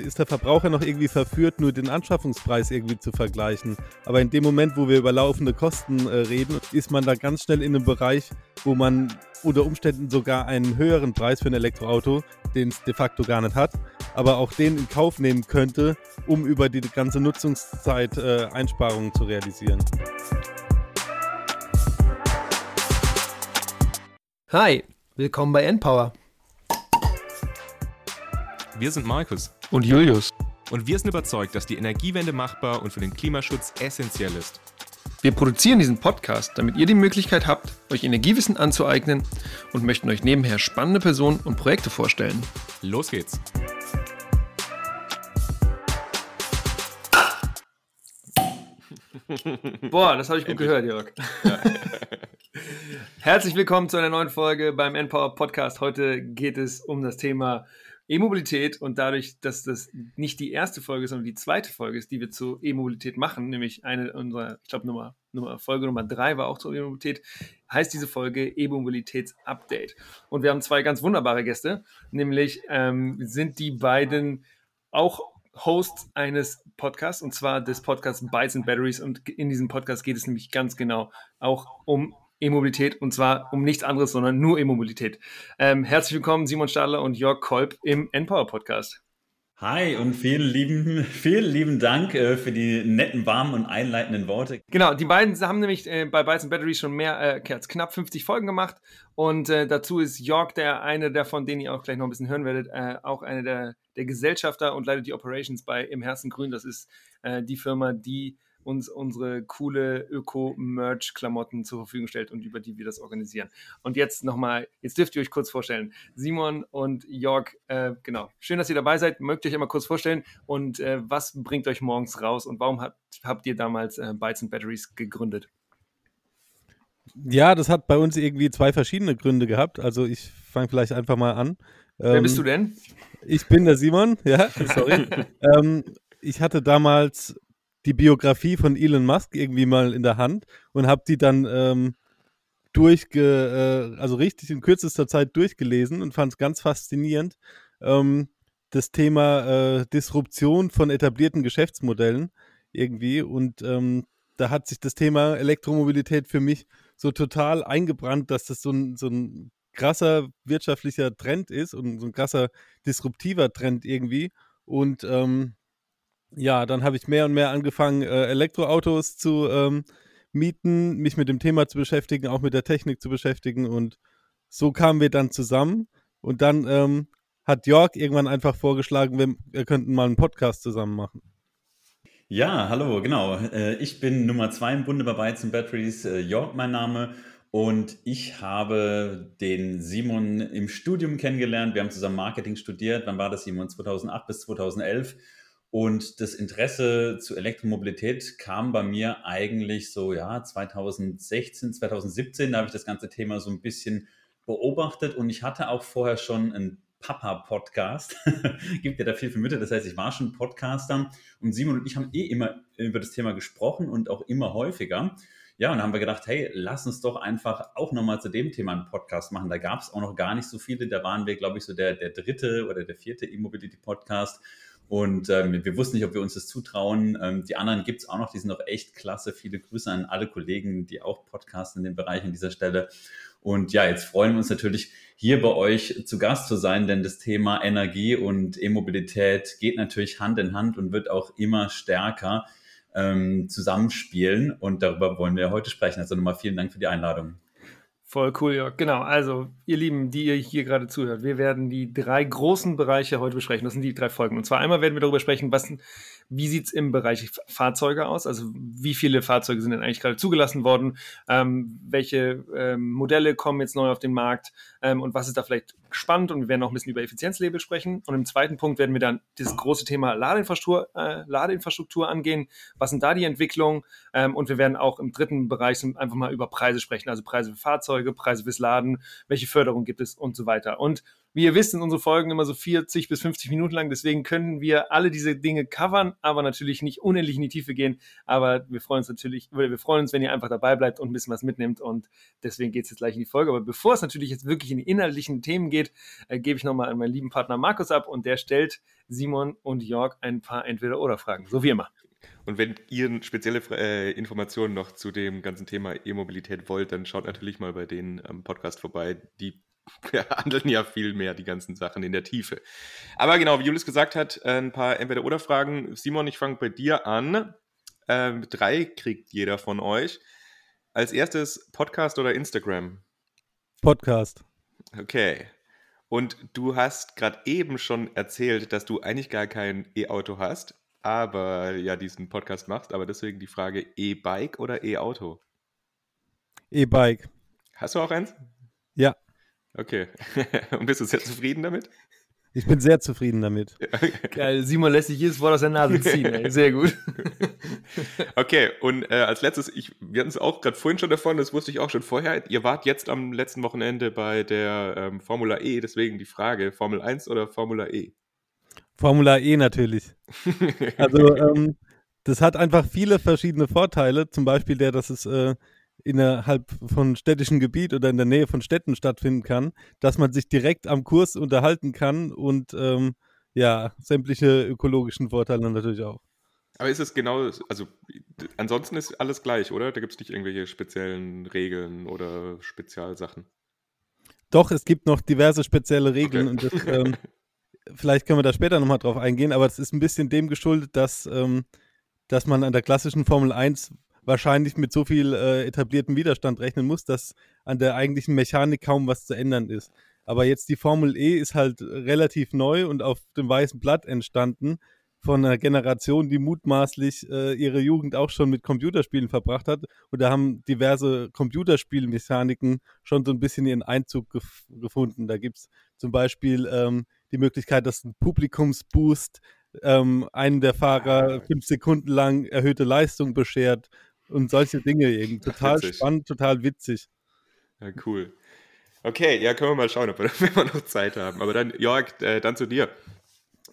ist der Verbraucher noch irgendwie verführt, nur den Anschaffungspreis irgendwie zu vergleichen. Aber in dem Moment, wo wir über laufende Kosten äh, reden, ist man da ganz schnell in einem Bereich, wo man unter Umständen sogar einen höheren Preis für ein Elektroauto, den es de facto gar nicht hat, aber auch den in Kauf nehmen könnte, um über die ganze Nutzungszeit äh, Einsparungen zu realisieren. Hi, willkommen bei Npower. Wir sind Markus und Julius. Und wir sind überzeugt, dass die Energiewende machbar und für den Klimaschutz essentiell ist. Wir produzieren diesen Podcast, damit ihr die Möglichkeit habt, euch Energiewissen anzueignen und möchten euch nebenher spannende Personen und Projekte vorstellen. Los geht's! Boah, das habe ich gut Endlich. gehört, Jörg. Ja. Herzlich willkommen zu einer neuen Folge beim Npower Podcast. Heute geht es um das Thema E-Mobilität und dadurch, dass das nicht die erste Folge, sondern die zweite Folge ist, die wir zu E-Mobilität machen, nämlich eine unserer, ich glaube, Nummer, Nummer, Folge Nummer drei war auch zur E-Mobilität, heißt diese Folge E-Mobilitäts-Update. Und wir haben zwei ganz wunderbare Gäste, nämlich ähm, sind die beiden auch Hosts eines Podcasts und zwar des Podcasts Bytes and Batteries und in diesem Podcast geht es nämlich ganz genau auch um E-Mobilität und zwar um nichts anderes, sondern nur E-Mobilität. Ähm, herzlich willkommen, Simon Stadler und Jörg Kolb im Npower Podcast. Hi und vielen lieben, vielen lieben Dank äh, für die netten, warmen und einleitenden Worte. Genau, die beiden haben nämlich äh, bei Bytes Batteries schon mehr äh, als knapp 50 Folgen gemacht und äh, dazu ist Jörg der eine der von denen ihr auch gleich noch ein bisschen hören werdet, äh, auch einer der, der Gesellschafter und leitet die Operations bei Im Herzen Grün. Das ist äh, die Firma, die uns unsere coole Öko-Merch-Klamotten zur Verfügung stellt und über die wir das organisieren. Und jetzt nochmal, jetzt dürft ihr euch kurz vorstellen. Simon und Jörg, äh, genau. Schön, dass ihr dabei seid. Mögt ihr euch einmal kurz vorstellen und äh, was bringt euch morgens raus und warum habt, habt ihr damals äh, Bytes and Batteries gegründet? Ja, das hat bei uns irgendwie zwei verschiedene Gründe gehabt. Also ich fange vielleicht einfach mal an. Wer ähm, bist du denn? Ich bin der Simon, ja, sorry. ähm, ich hatte damals die Biografie von Elon Musk irgendwie mal in der Hand und habe die dann ähm, durchge, äh, also richtig in kürzester Zeit durchgelesen und fand es ganz faszinierend. Ähm, das Thema äh, Disruption von etablierten Geschäftsmodellen irgendwie und ähm, da hat sich das Thema Elektromobilität für mich so total eingebrannt, dass das so ein, so ein krasser wirtschaftlicher Trend ist und so ein krasser disruptiver Trend irgendwie. Und ähm, ja, dann habe ich mehr und mehr angefangen, äh, Elektroautos zu ähm, mieten, mich mit dem Thema zu beschäftigen, auch mit der Technik zu beschäftigen. Und so kamen wir dann zusammen. Und dann ähm, hat Jörg irgendwann einfach vorgeschlagen, wir, wir könnten mal einen Podcast zusammen machen. Ja, hallo, genau. Äh, ich bin Nummer zwei im Bunde bei Bytes Batteries, äh, Jörg mein Name. Und ich habe den Simon im Studium kennengelernt. Wir haben zusammen Marketing studiert. Wann war das, Simon? 2008 bis 2011. Und das Interesse zu Elektromobilität kam bei mir eigentlich so, ja, 2016, 2017, da habe ich das ganze Thema so ein bisschen beobachtet und ich hatte auch vorher schon einen Papa-Podcast. Gibt ja da viel für Mütter, das heißt, ich war schon Podcaster und Simon und ich haben eh immer über das Thema gesprochen und auch immer häufiger. Ja, und dann haben wir gedacht, hey, lass uns doch einfach auch nochmal zu dem Thema einen Podcast machen. Da gab es auch noch gar nicht so viele. Da waren wir, glaube ich, so der, der dritte oder der vierte E-Mobility-Podcast. Und ähm, wir wussten nicht, ob wir uns das zutrauen. Ähm, die anderen gibt es auch noch, die sind auch echt klasse. Viele Grüße an alle Kollegen, die auch podcasten in dem Bereich an dieser Stelle. Und ja, jetzt freuen wir uns natürlich, hier bei euch zu Gast zu sein, denn das Thema Energie und E-Mobilität geht natürlich Hand in Hand und wird auch immer stärker ähm, zusammenspielen. Und darüber wollen wir heute sprechen. Also nochmal vielen Dank für die Einladung. Voll cool, Jörg. Genau, also ihr Lieben, die ihr hier gerade zuhört, wir werden die drei großen Bereiche heute besprechen. Das sind die drei Folgen. Und zwar einmal werden wir darüber sprechen, was, wie sieht es im Bereich Fahrzeuge aus? Also wie viele Fahrzeuge sind denn eigentlich gerade zugelassen worden? Ähm, welche ähm, Modelle kommen jetzt neu auf den Markt? Ähm, und was ist da vielleicht spannend? Und wir werden auch ein bisschen über Effizienzlabel sprechen. Und im zweiten Punkt werden wir dann dieses große Thema Ladeinfrastruktur, äh, Ladeinfrastruktur angehen. Was sind da die Entwicklungen? Ähm, und wir werden auch im dritten Bereich einfach mal über Preise sprechen. Also Preise für Fahrzeuge, Preise fürs Laden, welche Förderung gibt es und so weiter. Und Wie ihr wisst, sind unsere Folgen immer so 40 bis 50 Minuten lang. Deswegen können wir alle diese Dinge covern, aber natürlich nicht unendlich in die Tiefe gehen. Aber wir freuen uns natürlich, wir freuen uns, wenn ihr einfach dabei bleibt und ein bisschen was mitnimmt. Und deswegen geht es jetzt gleich in die Folge. Aber bevor es natürlich jetzt wirklich in die inhaltlichen Themen geht, äh, gebe ich nochmal an meinen lieben Partner Markus ab und der stellt Simon und Jörg ein paar Entweder-Oder-Fragen. So wie immer. Und wenn ihr spezielle äh, Informationen noch zu dem ganzen Thema E-Mobilität wollt, dann schaut natürlich mal bei denen am Podcast vorbei. Die behandeln ja viel mehr die ganzen Sachen in der Tiefe. Aber genau, wie Julius gesagt hat, äh, ein paar Entweder-Oder-Fragen. Simon, ich fange bei dir an. Ähm, drei kriegt jeder von euch. Als erstes Podcast oder Instagram? Podcast. Okay. Und du hast gerade eben schon erzählt, dass du eigentlich gar kein E-Auto hast aber ja diesen Podcast machst. Aber deswegen die Frage: E-Bike oder E-Auto? E-Bike. Hast du auch eins? Ja. Okay. Und bist du sehr zufrieden damit? Ich bin sehr zufrieden damit. Geil, Simon lässt sich jedes Wort aus der Nase ziehen, ey. sehr gut. okay, und äh, als letztes, ich, wir hatten es auch gerade vorhin schon davon, das wusste ich auch schon vorher, ihr wart jetzt am letzten Wochenende bei der ähm, Formula E, deswegen die Frage, Formel 1 oder Formula E? Formula E natürlich. Also ähm, das hat einfach viele verschiedene Vorteile. Zum Beispiel der, dass es äh, innerhalb von städtischem Gebiet oder in der Nähe von Städten stattfinden kann, dass man sich direkt am Kurs unterhalten kann und ähm, ja, sämtliche ökologischen Vorteile natürlich auch. Aber ist es genau, also ansonsten ist alles gleich, oder? Da gibt es nicht irgendwelche speziellen Regeln oder Spezialsachen. Doch, es gibt noch diverse spezielle Regeln okay. und das ähm, vielleicht können wir da später nochmal drauf eingehen, aber es ist ein bisschen dem geschuldet, dass, ähm, dass man an der klassischen Formel 1 wahrscheinlich mit so viel äh, etabliertem Widerstand rechnen muss, dass an der eigentlichen Mechanik kaum was zu ändern ist. Aber jetzt die Formel E ist halt relativ neu und auf dem weißen Blatt entstanden von einer Generation, die mutmaßlich äh, ihre Jugend auch schon mit Computerspielen verbracht hat. Und da haben diverse Computerspielmechaniken schon so ein bisschen ihren Einzug gef gefunden. Da gibt es zum Beispiel ähm, die Möglichkeit, dass ein Publikumsboost ähm, einen der Fahrer fünf Sekunden lang erhöhte Leistung beschert und solche Dinge eben. Total witzig. spannend, total witzig. Ja, cool. Okay, ja, können wir mal schauen, ob wir, wenn wir noch Zeit haben. Aber dann, Jörg, äh, dann zu dir.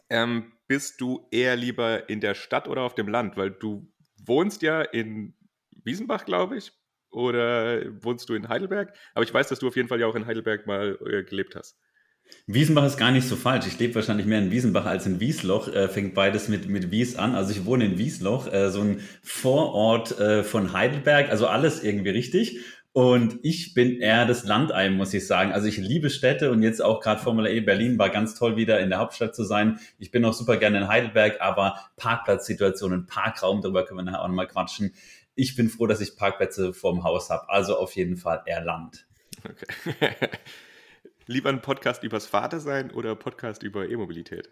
Ähm, bist du eher lieber in der Stadt oder auf dem Land? Weil du wohnst ja in Wiesenbach, glaube ich, oder wohnst du in Heidelberg? Aber ich weiß, dass du auf jeden Fall ja auch in Heidelberg mal äh, gelebt hast. Wiesenbach ist gar nicht so falsch. Ich lebe wahrscheinlich mehr in Wiesenbach als in Wiesloch. Äh, fängt beides mit, mit Wies an. Also ich wohne in Wiesloch, äh, so ein Vorort äh, von Heidelberg. Also alles irgendwie richtig. Und ich bin eher das Landei, muss ich sagen. Also ich liebe Städte und jetzt auch gerade Formula E Berlin war ganz toll, wieder in der Hauptstadt zu sein. Ich bin auch super gerne in Heidelberg, aber Parkplatzsituationen, Parkraum, darüber können wir nachher auch nochmal quatschen. Ich bin froh, dass ich Parkplätze vorm Haus habe. Also auf jeden Fall eher Land. Okay. Lieber ein Podcast übers Vatersein oder Podcast über E-Mobilität?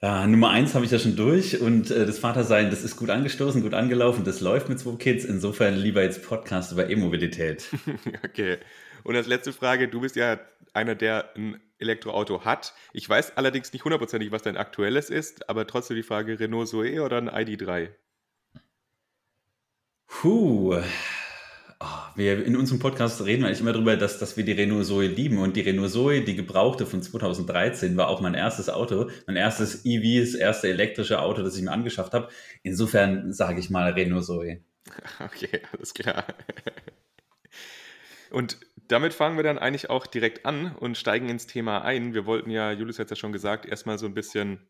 Ja, Nummer eins habe ich ja schon durch und äh, das Vatersein, das ist gut angestoßen, gut angelaufen, das läuft mit zwei Kids. Insofern lieber jetzt Podcast über E-Mobilität. okay. Und als letzte Frage, du bist ja einer, der ein Elektroauto hat. Ich weiß allerdings nicht hundertprozentig, was dein aktuelles ist, aber trotzdem die Frage, Renault Zoe oder ein ID3? Puh, Oh, wir in unserem Podcast reden wir eigentlich immer darüber, dass, dass wir die Renault Zoe lieben. Und die Renault Zoe, die gebrauchte von 2013, war auch mein erstes Auto, mein erstes EV, das erste elektrische Auto, das ich mir angeschafft habe. Insofern sage ich mal Renault Zoe. Okay, alles klar. Und damit fangen wir dann eigentlich auch direkt an und steigen ins Thema ein. Wir wollten ja, Julius hat es ja schon gesagt, erstmal so ein bisschen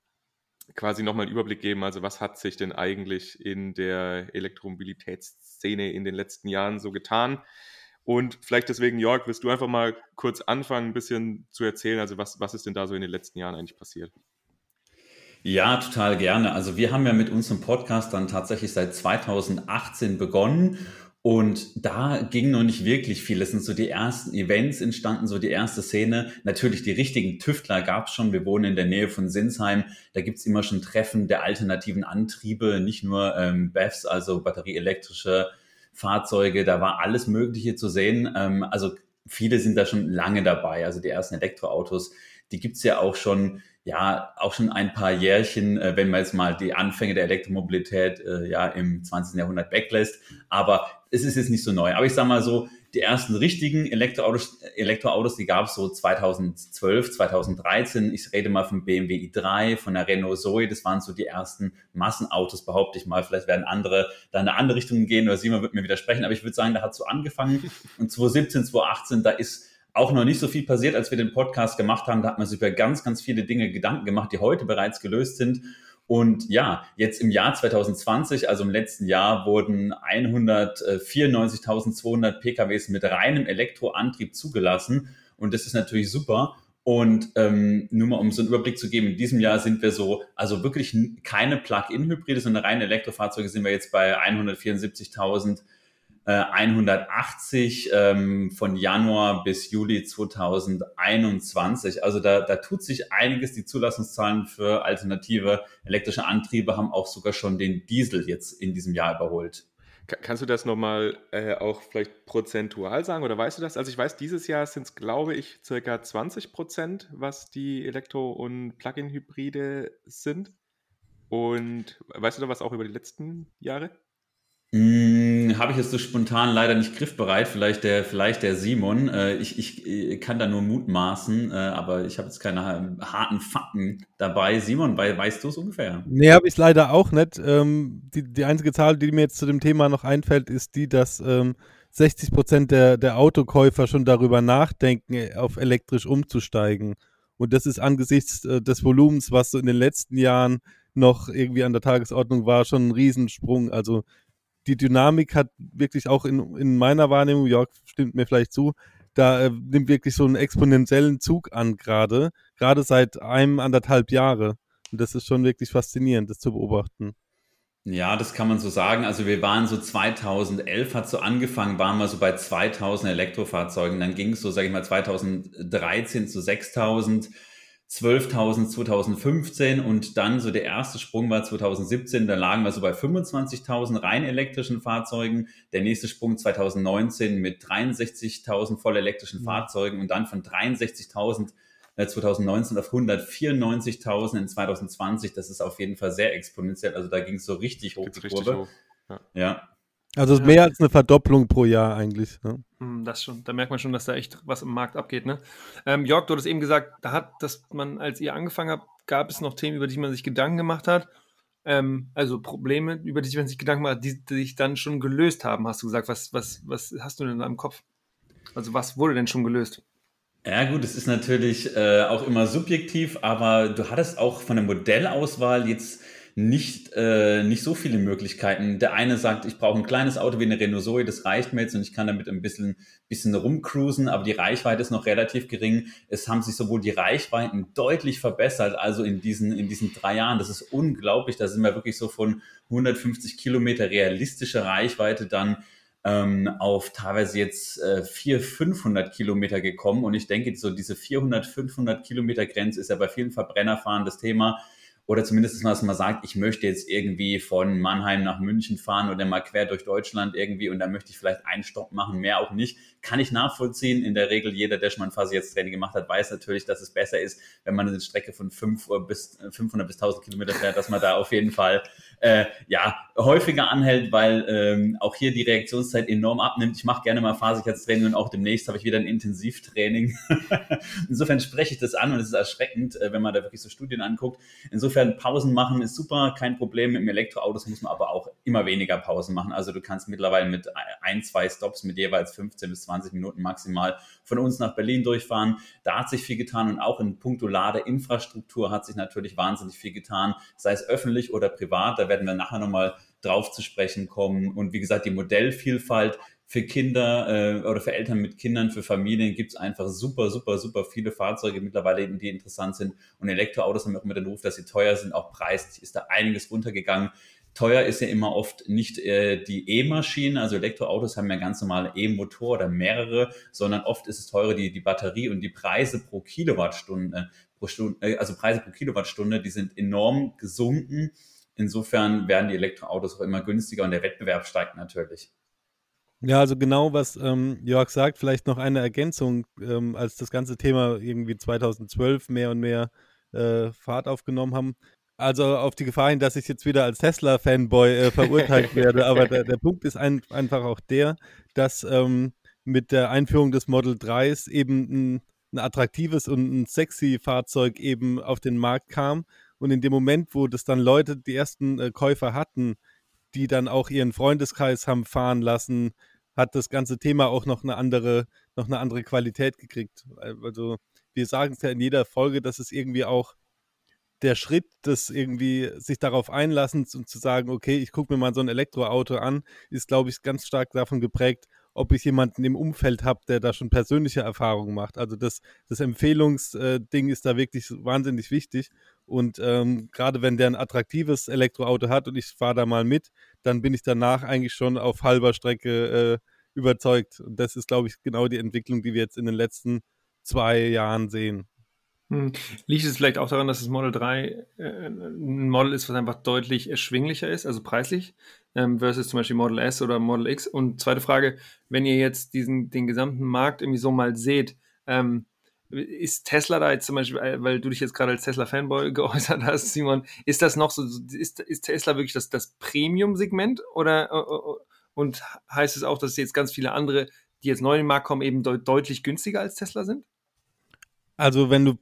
quasi nochmal einen Überblick geben, also was hat sich denn eigentlich in der Elektromobilitätsszene in den letzten Jahren so getan? Und vielleicht deswegen, Jörg, wirst du einfach mal kurz anfangen, ein bisschen zu erzählen, also was, was ist denn da so in den letzten Jahren eigentlich passiert? Ja, total gerne. Also wir haben ja mit unserem Podcast dann tatsächlich seit 2018 begonnen und da ging noch nicht wirklich viel. Es sind so die ersten Events entstanden, so die erste Szene. Natürlich die richtigen Tüftler gab es schon. Wir wohnen in der Nähe von Sinsheim. Da gibt's immer schon Treffen der alternativen Antriebe, nicht nur ähm, BEVs, also batterieelektrische Fahrzeuge. Da war alles Mögliche zu sehen. Ähm, also viele sind da schon lange dabei. Also die ersten Elektroautos, die gibt's ja auch schon ja auch schon ein paar Jährchen, äh, wenn man jetzt mal die Anfänge der Elektromobilität äh, ja im 20. Jahrhundert weglässt. Aber es ist jetzt nicht so neu. Aber ich sage mal so, die ersten richtigen Elektroautos, Elektroautos die gab es so 2012, 2013. Ich rede mal vom BMW i3, von der Renault Zoe. Das waren so die ersten Massenautos, behaupte ich mal. Vielleicht werden andere da in eine andere Richtung gehen oder Simon wird mir widersprechen. Aber ich würde sagen, da hat so angefangen. Und 2017, 2018, da ist auch noch nicht so viel passiert, als wir den Podcast gemacht haben. Da hat man sich über ganz, ganz viele Dinge Gedanken gemacht, die heute bereits gelöst sind. Und ja, jetzt im Jahr 2020, also im letzten Jahr, wurden 194.200 PKWs mit reinem Elektroantrieb zugelassen. Und das ist natürlich super. Und ähm, nur mal um so einen Überblick zu geben, in diesem Jahr sind wir so, also wirklich keine Plug-in-Hybride, sondern reine Elektrofahrzeuge sind wir jetzt bei 174.000 180 äh, ähm, von Januar bis Juli 2021. Also da, da tut sich einiges. Die Zulassungszahlen für alternative elektrische Antriebe haben auch sogar schon den Diesel jetzt in diesem Jahr überholt. Kannst du das nochmal äh, auch vielleicht prozentual sagen oder weißt du das? Also ich weiß, dieses Jahr sind es, glaube ich, circa 20 Prozent, was die Elektro- und Plug-in-Hybride sind. Und weißt du da was auch über die letzten Jahre? Habe ich jetzt so spontan leider nicht griffbereit, vielleicht der, vielleicht der Simon. Äh, ich, ich äh, kann da nur mutmaßen, äh, aber ich habe jetzt keine harten Fakten dabei. Simon, weißt du es ungefähr? Nee, habe ich leider auch nicht. Ähm, die, die einzige Zahl, die mir jetzt zu dem Thema noch einfällt, ist die, dass ähm, 60 Prozent der, der Autokäufer schon darüber nachdenken, auf elektrisch umzusteigen. Und das ist angesichts des Volumens, was so in den letzten Jahren noch irgendwie an der Tagesordnung war, schon ein Riesensprung. Also die Dynamik hat wirklich auch in, in meiner Wahrnehmung, Jörg stimmt mir vielleicht zu, da äh, nimmt wirklich so einen exponentiellen Zug an gerade, gerade seit einem, anderthalb Jahre. Und das ist schon wirklich faszinierend, das zu beobachten. Ja, das kann man so sagen. Also wir waren so 2011 hat so angefangen, waren wir so bei 2000 Elektrofahrzeugen. Dann ging es so, sage ich mal, 2013 zu 6000. 12.000 2015 und dann so der erste Sprung war 2017, da lagen wir so bei 25.000 rein elektrischen Fahrzeugen, der nächste Sprung 2019 mit 63.000 voll elektrischen. Fahrzeugen und dann von 63.000 2019 äh, auf 194.000 in 2020, das ist auf jeden Fall sehr exponentiell, also da ging es so richtig hoch die Kurve. Hoch. Ja. ja. Also ja. mehr als eine Verdopplung pro Jahr eigentlich. Ne? Hm, das schon. Da merkt man schon, dass da echt was im Markt abgeht. Ne? Ähm, Jörg, du hattest eben gesagt, da hat, dass man, als ihr angefangen habt, gab es noch Themen, über die man sich Gedanken gemacht hat. Ähm, also Probleme, über die man sich Gedanken gemacht hat, die, die sich dann schon gelöst haben, hast du gesagt. Was, was, was hast du denn da im Kopf? Also was wurde denn schon gelöst? Ja gut, es ist natürlich äh, auch immer subjektiv, aber du hattest auch von der Modellauswahl jetzt nicht, äh, nicht so viele Möglichkeiten. Der eine sagt, ich brauche ein kleines Auto wie eine Renault Zoe, das reicht mir jetzt und ich kann damit ein bisschen, bisschen rumcruisen, aber die Reichweite ist noch relativ gering. Es haben sich sowohl die Reichweiten deutlich verbessert, also in diesen, in diesen drei Jahren. Das ist unglaublich. Da sind wir wirklich so von 150 Kilometer realistischer Reichweite dann ähm, auf teilweise jetzt äh, 400, 500 Kilometer gekommen. Und ich denke, so diese 400, 500 Kilometer Grenze ist ja bei vielen Verbrennerfahren das Thema oder zumindest, dass man sagt, ich möchte jetzt irgendwie von Mannheim nach München fahren oder mal quer durch Deutschland irgendwie und da möchte ich vielleicht einen Stopp machen, mehr auch nicht. Kann ich nachvollziehen. In der Regel, jeder, der schon mal ein Phase-Jetzt-Training gemacht hat, weiß natürlich, dass es besser ist, wenn man eine Strecke von 5 bis 500 bis 1000 Kilometer fährt, dass man da auf jeden Fall äh, ja, häufiger anhält, weil ähm, auch hier die Reaktionszeit enorm abnimmt. Ich mache gerne mal Phase-Jetzt-Training und auch demnächst habe ich wieder ein Intensivtraining. Insofern spreche ich das an und es ist erschreckend, äh, wenn man da wirklich so Studien anguckt. Insofern Pausen machen ist super, kein Problem. Dem Elektroautos muss man aber auch immer weniger Pausen machen. Also du kannst mittlerweile mit ein, zwei Stops mit jeweils 15 bis 20 Minuten maximal von uns nach Berlin durchfahren. Da hat sich viel getan und auch in puncto Ladeinfrastruktur hat sich natürlich wahnsinnig viel getan, sei es öffentlich oder privat. Da werden wir nachher nochmal drauf zu sprechen kommen. Und wie gesagt, die Modellvielfalt für Kinder äh, oder für Eltern mit Kindern, für Familien gibt es einfach super, super, super viele Fahrzeuge mittlerweile, die interessant sind. Und Elektroautos haben auch immer den Ruf, dass sie teuer sind. Auch preislich ist da einiges runtergegangen. Teuer ist ja immer oft nicht äh, die E-Maschine, also Elektroautos haben ja ganz normale E-Motor oder mehrere, sondern oft ist es teurer die, die Batterie und die Preise pro Kilowattstunde, pro Stunde, äh, also Preise pro Kilowattstunde, die sind enorm gesunken. Insofern werden die Elektroautos auch immer günstiger und der Wettbewerb steigt natürlich. Ja, also genau, was ähm, Jörg sagt, vielleicht noch eine Ergänzung, ähm, als das ganze Thema irgendwie 2012 mehr und mehr äh, Fahrt aufgenommen haben. Also auf die Gefahr hin, dass ich jetzt wieder als Tesla-Fanboy äh, verurteilt werde, aber der, der, Punkt ist ein, einfach auch der, dass ähm, mit der Einführung des Model 3s eben ein, ein attraktives und ein sexy Fahrzeug eben auf den Markt kam. Und in dem Moment, wo das dann Leute, die ersten äh, Käufer hatten, die dann auch ihren Freundeskreis haben fahren lassen, hat das ganze Thema auch noch eine andere, noch eine andere Qualität gekriegt. Also wir sagen es ja in jeder Folge, dass es irgendwie auch der Schritt, das irgendwie sich darauf einlassen und zu sagen, okay, ich gucke mir mal so ein Elektroauto an, ist, glaube ich, ganz stark davon geprägt, ob ich jemanden im Umfeld habe, der da schon persönliche Erfahrungen macht. Also das, das Empfehlungsding ist da wirklich wahnsinnig wichtig. Und ähm, gerade wenn der ein attraktives Elektroauto hat und ich fahre da mal mit, dann bin ich danach eigentlich schon auf halber Strecke äh, überzeugt. Und das ist, glaube ich, genau die Entwicklung, die wir jetzt in den letzten zwei Jahren sehen. Hm. Liegt es vielleicht auch daran, dass das Model 3 äh, ein Model ist, was einfach deutlich erschwinglicher ist, also preislich, ähm, versus zum Beispiel Model S oder Model X? Und zweite Frage, wenn ihr jetzt diesen, den gesamten Markt irgendwie so mal seht, ähm, ist Tesla da jetzt zum Beispiel, äh, weil du dich jetzt gerade als Tesla-Fanboy geäußert hast, Simon, ist das noch so, ist, ist Tesla wirklich das, das Premium-Segment oder äh, und heißt es auch, dass jetzt ganz viele andere, die jetzt neu in den Markt kommen, eben de deutlich günstiger als Tesla sind? Also wenn du,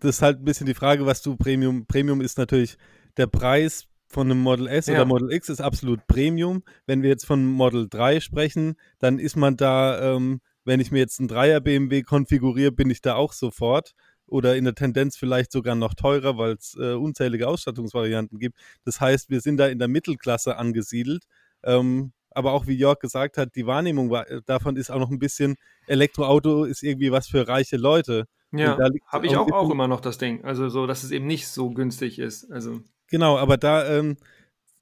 das ist halt ein bisschen die Frage, was du Premium, Premium ist natürlich der Preis von einem Model S ja. oder Model X ist absolut Premium. Wenn wir jetzt von Model 3 sprechen, dann ist man da, ähm, wenn ich mir jetzt einen Dreier BMW konfiguriere, bin ich da auch sofort oder in der Tendenz vielleicht sogar noch teurer, weil es äh, unzählige Ausstattungsvarianten gibt. Das heißt, wir sind da in der Mittelklasse angesiedelt. Ähm, aber auch wie Jörg gesagt hat, die Wahrnehmung war, äh, davon ist auch noch ein bisschen, Elektroauto ist irgendwie was für reiche Leute. Ja, habe ich auch, auch immer noch das Ding. Also so, dass es eben nicht so günstig ist. Also. Genau, aber da ähm,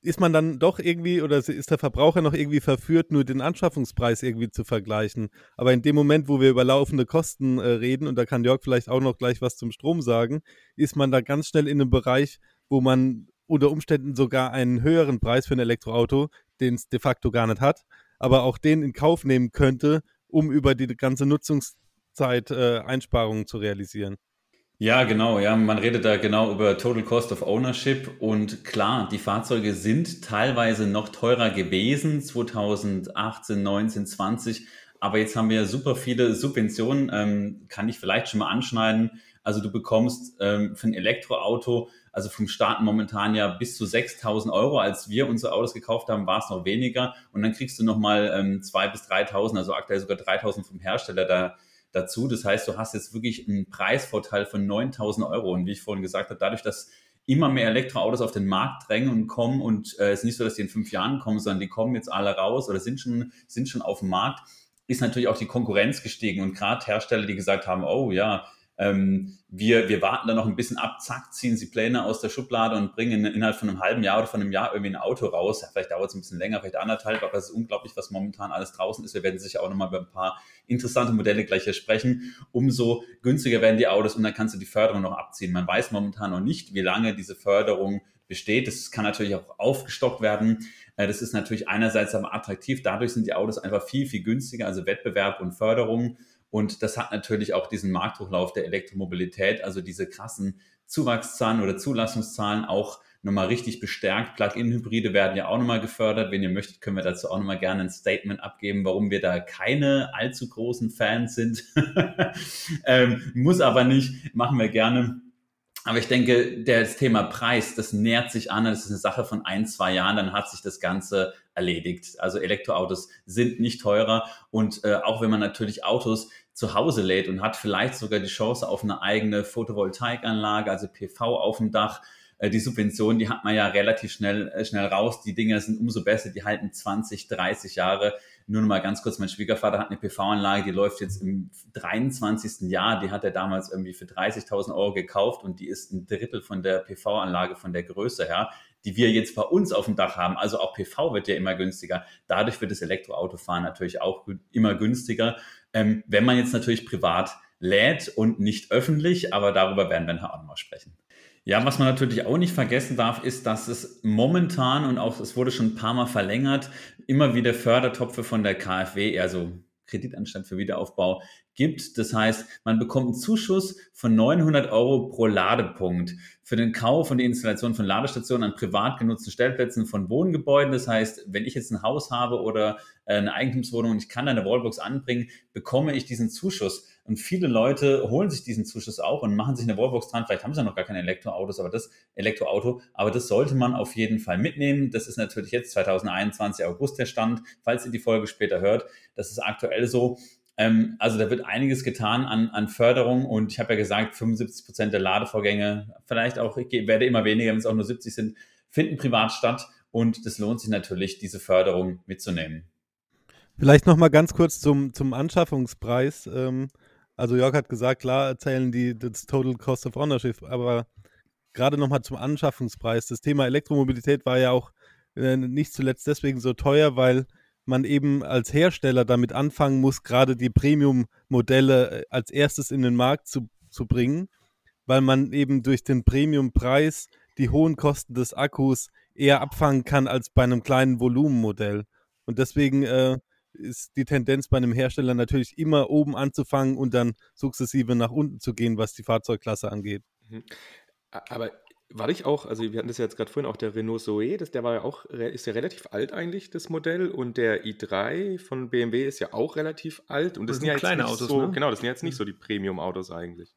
ist man dann doch irgendwie oder ist der Verbraucher noch irgendwie verführt, nur den Anschaffungspreis irgendwie zu vergleichen. Aber in dem Moment, wo wir über laufende Kosten äh, reden, und da kann Jörg vielleicht auch noch gleich was zum Strom sagen, ist man da ganz schnell in einem Bereich, wo man unter Umständen sogar einen höheren Preis für ein Elektroauto, den es de facto gar nicht hat, aber auch den in Kauf nehmen könnte, um über die ganze Nutzungszeit Zeit äh, Einsparungen zu realisieren. Ja, genau. Ja, man redet da genau über Total Cost of Ownership und klar, die Fahrzeuge sind teilweise noch teurer gewesen 2018, 19, 20. Aber jetzt haben wir super viele Subventionen. Ähm, kann ich vielleicht schon mal anschneiden. Also du bekommst ähm, für ein Elektroauto, also vom Starten momentan ja bis zu 6.000 Euro. Als wir unsere Autos gekauft haben, war es noch weniger. Und dann kriegst du nochmal ähm, 2.000 bis 3.000, also aktuell sogar 3.000 vom Hersteller da dazu. Das heißt, du hast jetzt wirklich einen Preisvorteil von 9000 Euro. Und wie ich vorhin gesagt habe, dadurch, dass immer mehr Elektroautos auf den Markt drängen und kommen und äh, es ist nicht so, dass die in fünf Jahren kommen, sondern die kommen jetzt alle raus oder sind schon, sind schon auf dem Markt, ist natürlich auch die Konkurrenz gestiegen. Und gerade Hersteller, die gesagt haben, oh ja, ähm, wir, wir warten da noch ein bisschen ab, zack, ziehen sie Pläne aus der Schublade und bringen innerhalb von einem halben Jahr oder von einem Jahr irgendwie ein Auto raus. Ja, vielleicht dauert es ein bisschen länger, vielleicht anderthalb, aber es ist unglaublich, was momentan alles draußen ist. Wir werden sicher auch nochmal über ein paar interessante Modelle gleich hier sprechen. Umso günstiger werden die Autos und dann kannst du die Förderung noch abziehen. Man weiß momentan noch nicht, wie lange diese Förderung besteht. Das kann natürlich auch aufgestockt werden. Äh, das ist natürlich einerseits aber attraktiv. Dadurch sind die Autos einfach viel, viel günstiger, also Wettbewerb und Förderung. Und das hat natürlich auch diesen Markthochlauf der Elektromobilität, also diese krassen Zuwachszahlen oder Zulassungszahlen auch nochmal richtig bestärkt. Plug-in-Hybride werden ja auch nochmal gefördert. Wenn ihr möchtet, können wir dazu auch nochmal gerne ein Statement abgeben, warum wir da keine allzu großen Fans sind. ähm, muss aber nicht, machen wir gerne. Aber ich denke, das Thema Preis, das nähert sich an. Das ist eine Sache von ein, zwei Jahren. Dann hat sich das Ganze erledigt. Also Elektroautos sind nicht teurer. Und äh, auch wenn man natürlich Autos zu Hause lädt und hat vielleicht sogar die Chance auf eine eigene Photovoltaikanlage, also PV auf dem Dach, äh, die Subvention, die hat man ja relativ schnell, äh, schnell raus. Die Dinger sind umso besser, die halten 20, 30 Jahre. Nur noch mal ganz kurz, mein Schwiegervater hat eine PV-Anlage, die läuft jetzt im 23. Jahr. Die hat er damals irgendwie für 30.000 Euro gekauft und die ist ein Drittel von der PV-Anlage von der Größe her, die wir jetzt bei uns auf dem Dach haben. Also auch PV wird ja immer günstiger. Dadurch wird das Elektroautofahren natürlich auch immer günstiger. Ähm, wenn man jetzt natürlich privat lädt und nicht öffentlich, aber darüber werden wir nachher auch nochmal sprechen. Ja, was man natürlich auch nicht vergessen darf, ist, dass es momentan und auch es wurde schon ein paar Mal verlängert, immer wieder Fördertopfe von der KfW, also Kreditanstalt für Wiederaufbau gibt. Das heißt, man bekommt einen Zuschuss von 900 Euro pro Ladepunkt für den Kauf und die Installation von Ladestationen an privat genutzten Stellplätzen von Wohngebäuden. Das heißt, wenn ich jetzt ein Haus habe oder äh, eine Eigentumswohnung und ich kann eine Wallbox anbringen, bekomme ich diesen Zuschuss. Und viele Leute holen sich diesen Zuschuss auch und machen sich eine Wallbox dran. Vielleicht haben sie ja noch gar keine Elektroautos, aber das Elektroauto, aber das sollte man auf jeden Fall mitnehmen. Das ist natürlich jetzt 2021 August der Stand, falls ihr die Folge später hört. Das ist aktuell so. Ähm, also da wird einiges getan an, an Förderung und ich habe ja gesagt, 75 Prozent der Ladevorgänge, vielleicht auch, ich werde immer weniger, wenn es auch nur 70 sind, finden privat statt und das lohnt sich natürlich, diese Förderung mitzunehmen. Vielleicht nochmal ganz kurz zum, zum Anschaffungspreis. Ähm, also Jörg hat gesagt, klar erzählen die das Total Cost of Ownership, aber gerade nochmal zum Anschaffungspreis. Das Thema Elektromobilität war ja auch äh, nicht zuletzt deswegen so teuer, weil man eben als Hersteller damit anfangen muss, gerade die Premium-Modelle äh, als erstes in den Markt zu, zu bringen, weil man eben durch den Premium-Preis die hohen Kosten des Akkus eher abfangen kann als bei einem kleinen Volumenmodell. Und deswegen äh, ist die Tendenz bei einem Hersteller natürlich immer oben anzufangen und dann sukzessive nach unten zu gehen, was die Fahrzeugklasse angeht. Mhm. Aber war ich auch, also wir hatten das ja jetzt gerade vorhin auch der Renault Zoe, das, der war ja auch, ist ja relativ alt eigentlich, das Modell. Und der i3 von BMW ist ja auch relativ alt. Und das, das sind ja jetzt kleine Autos, so, ne? genau, das sind jetzt nicht so die Premium-Autos eigentlich.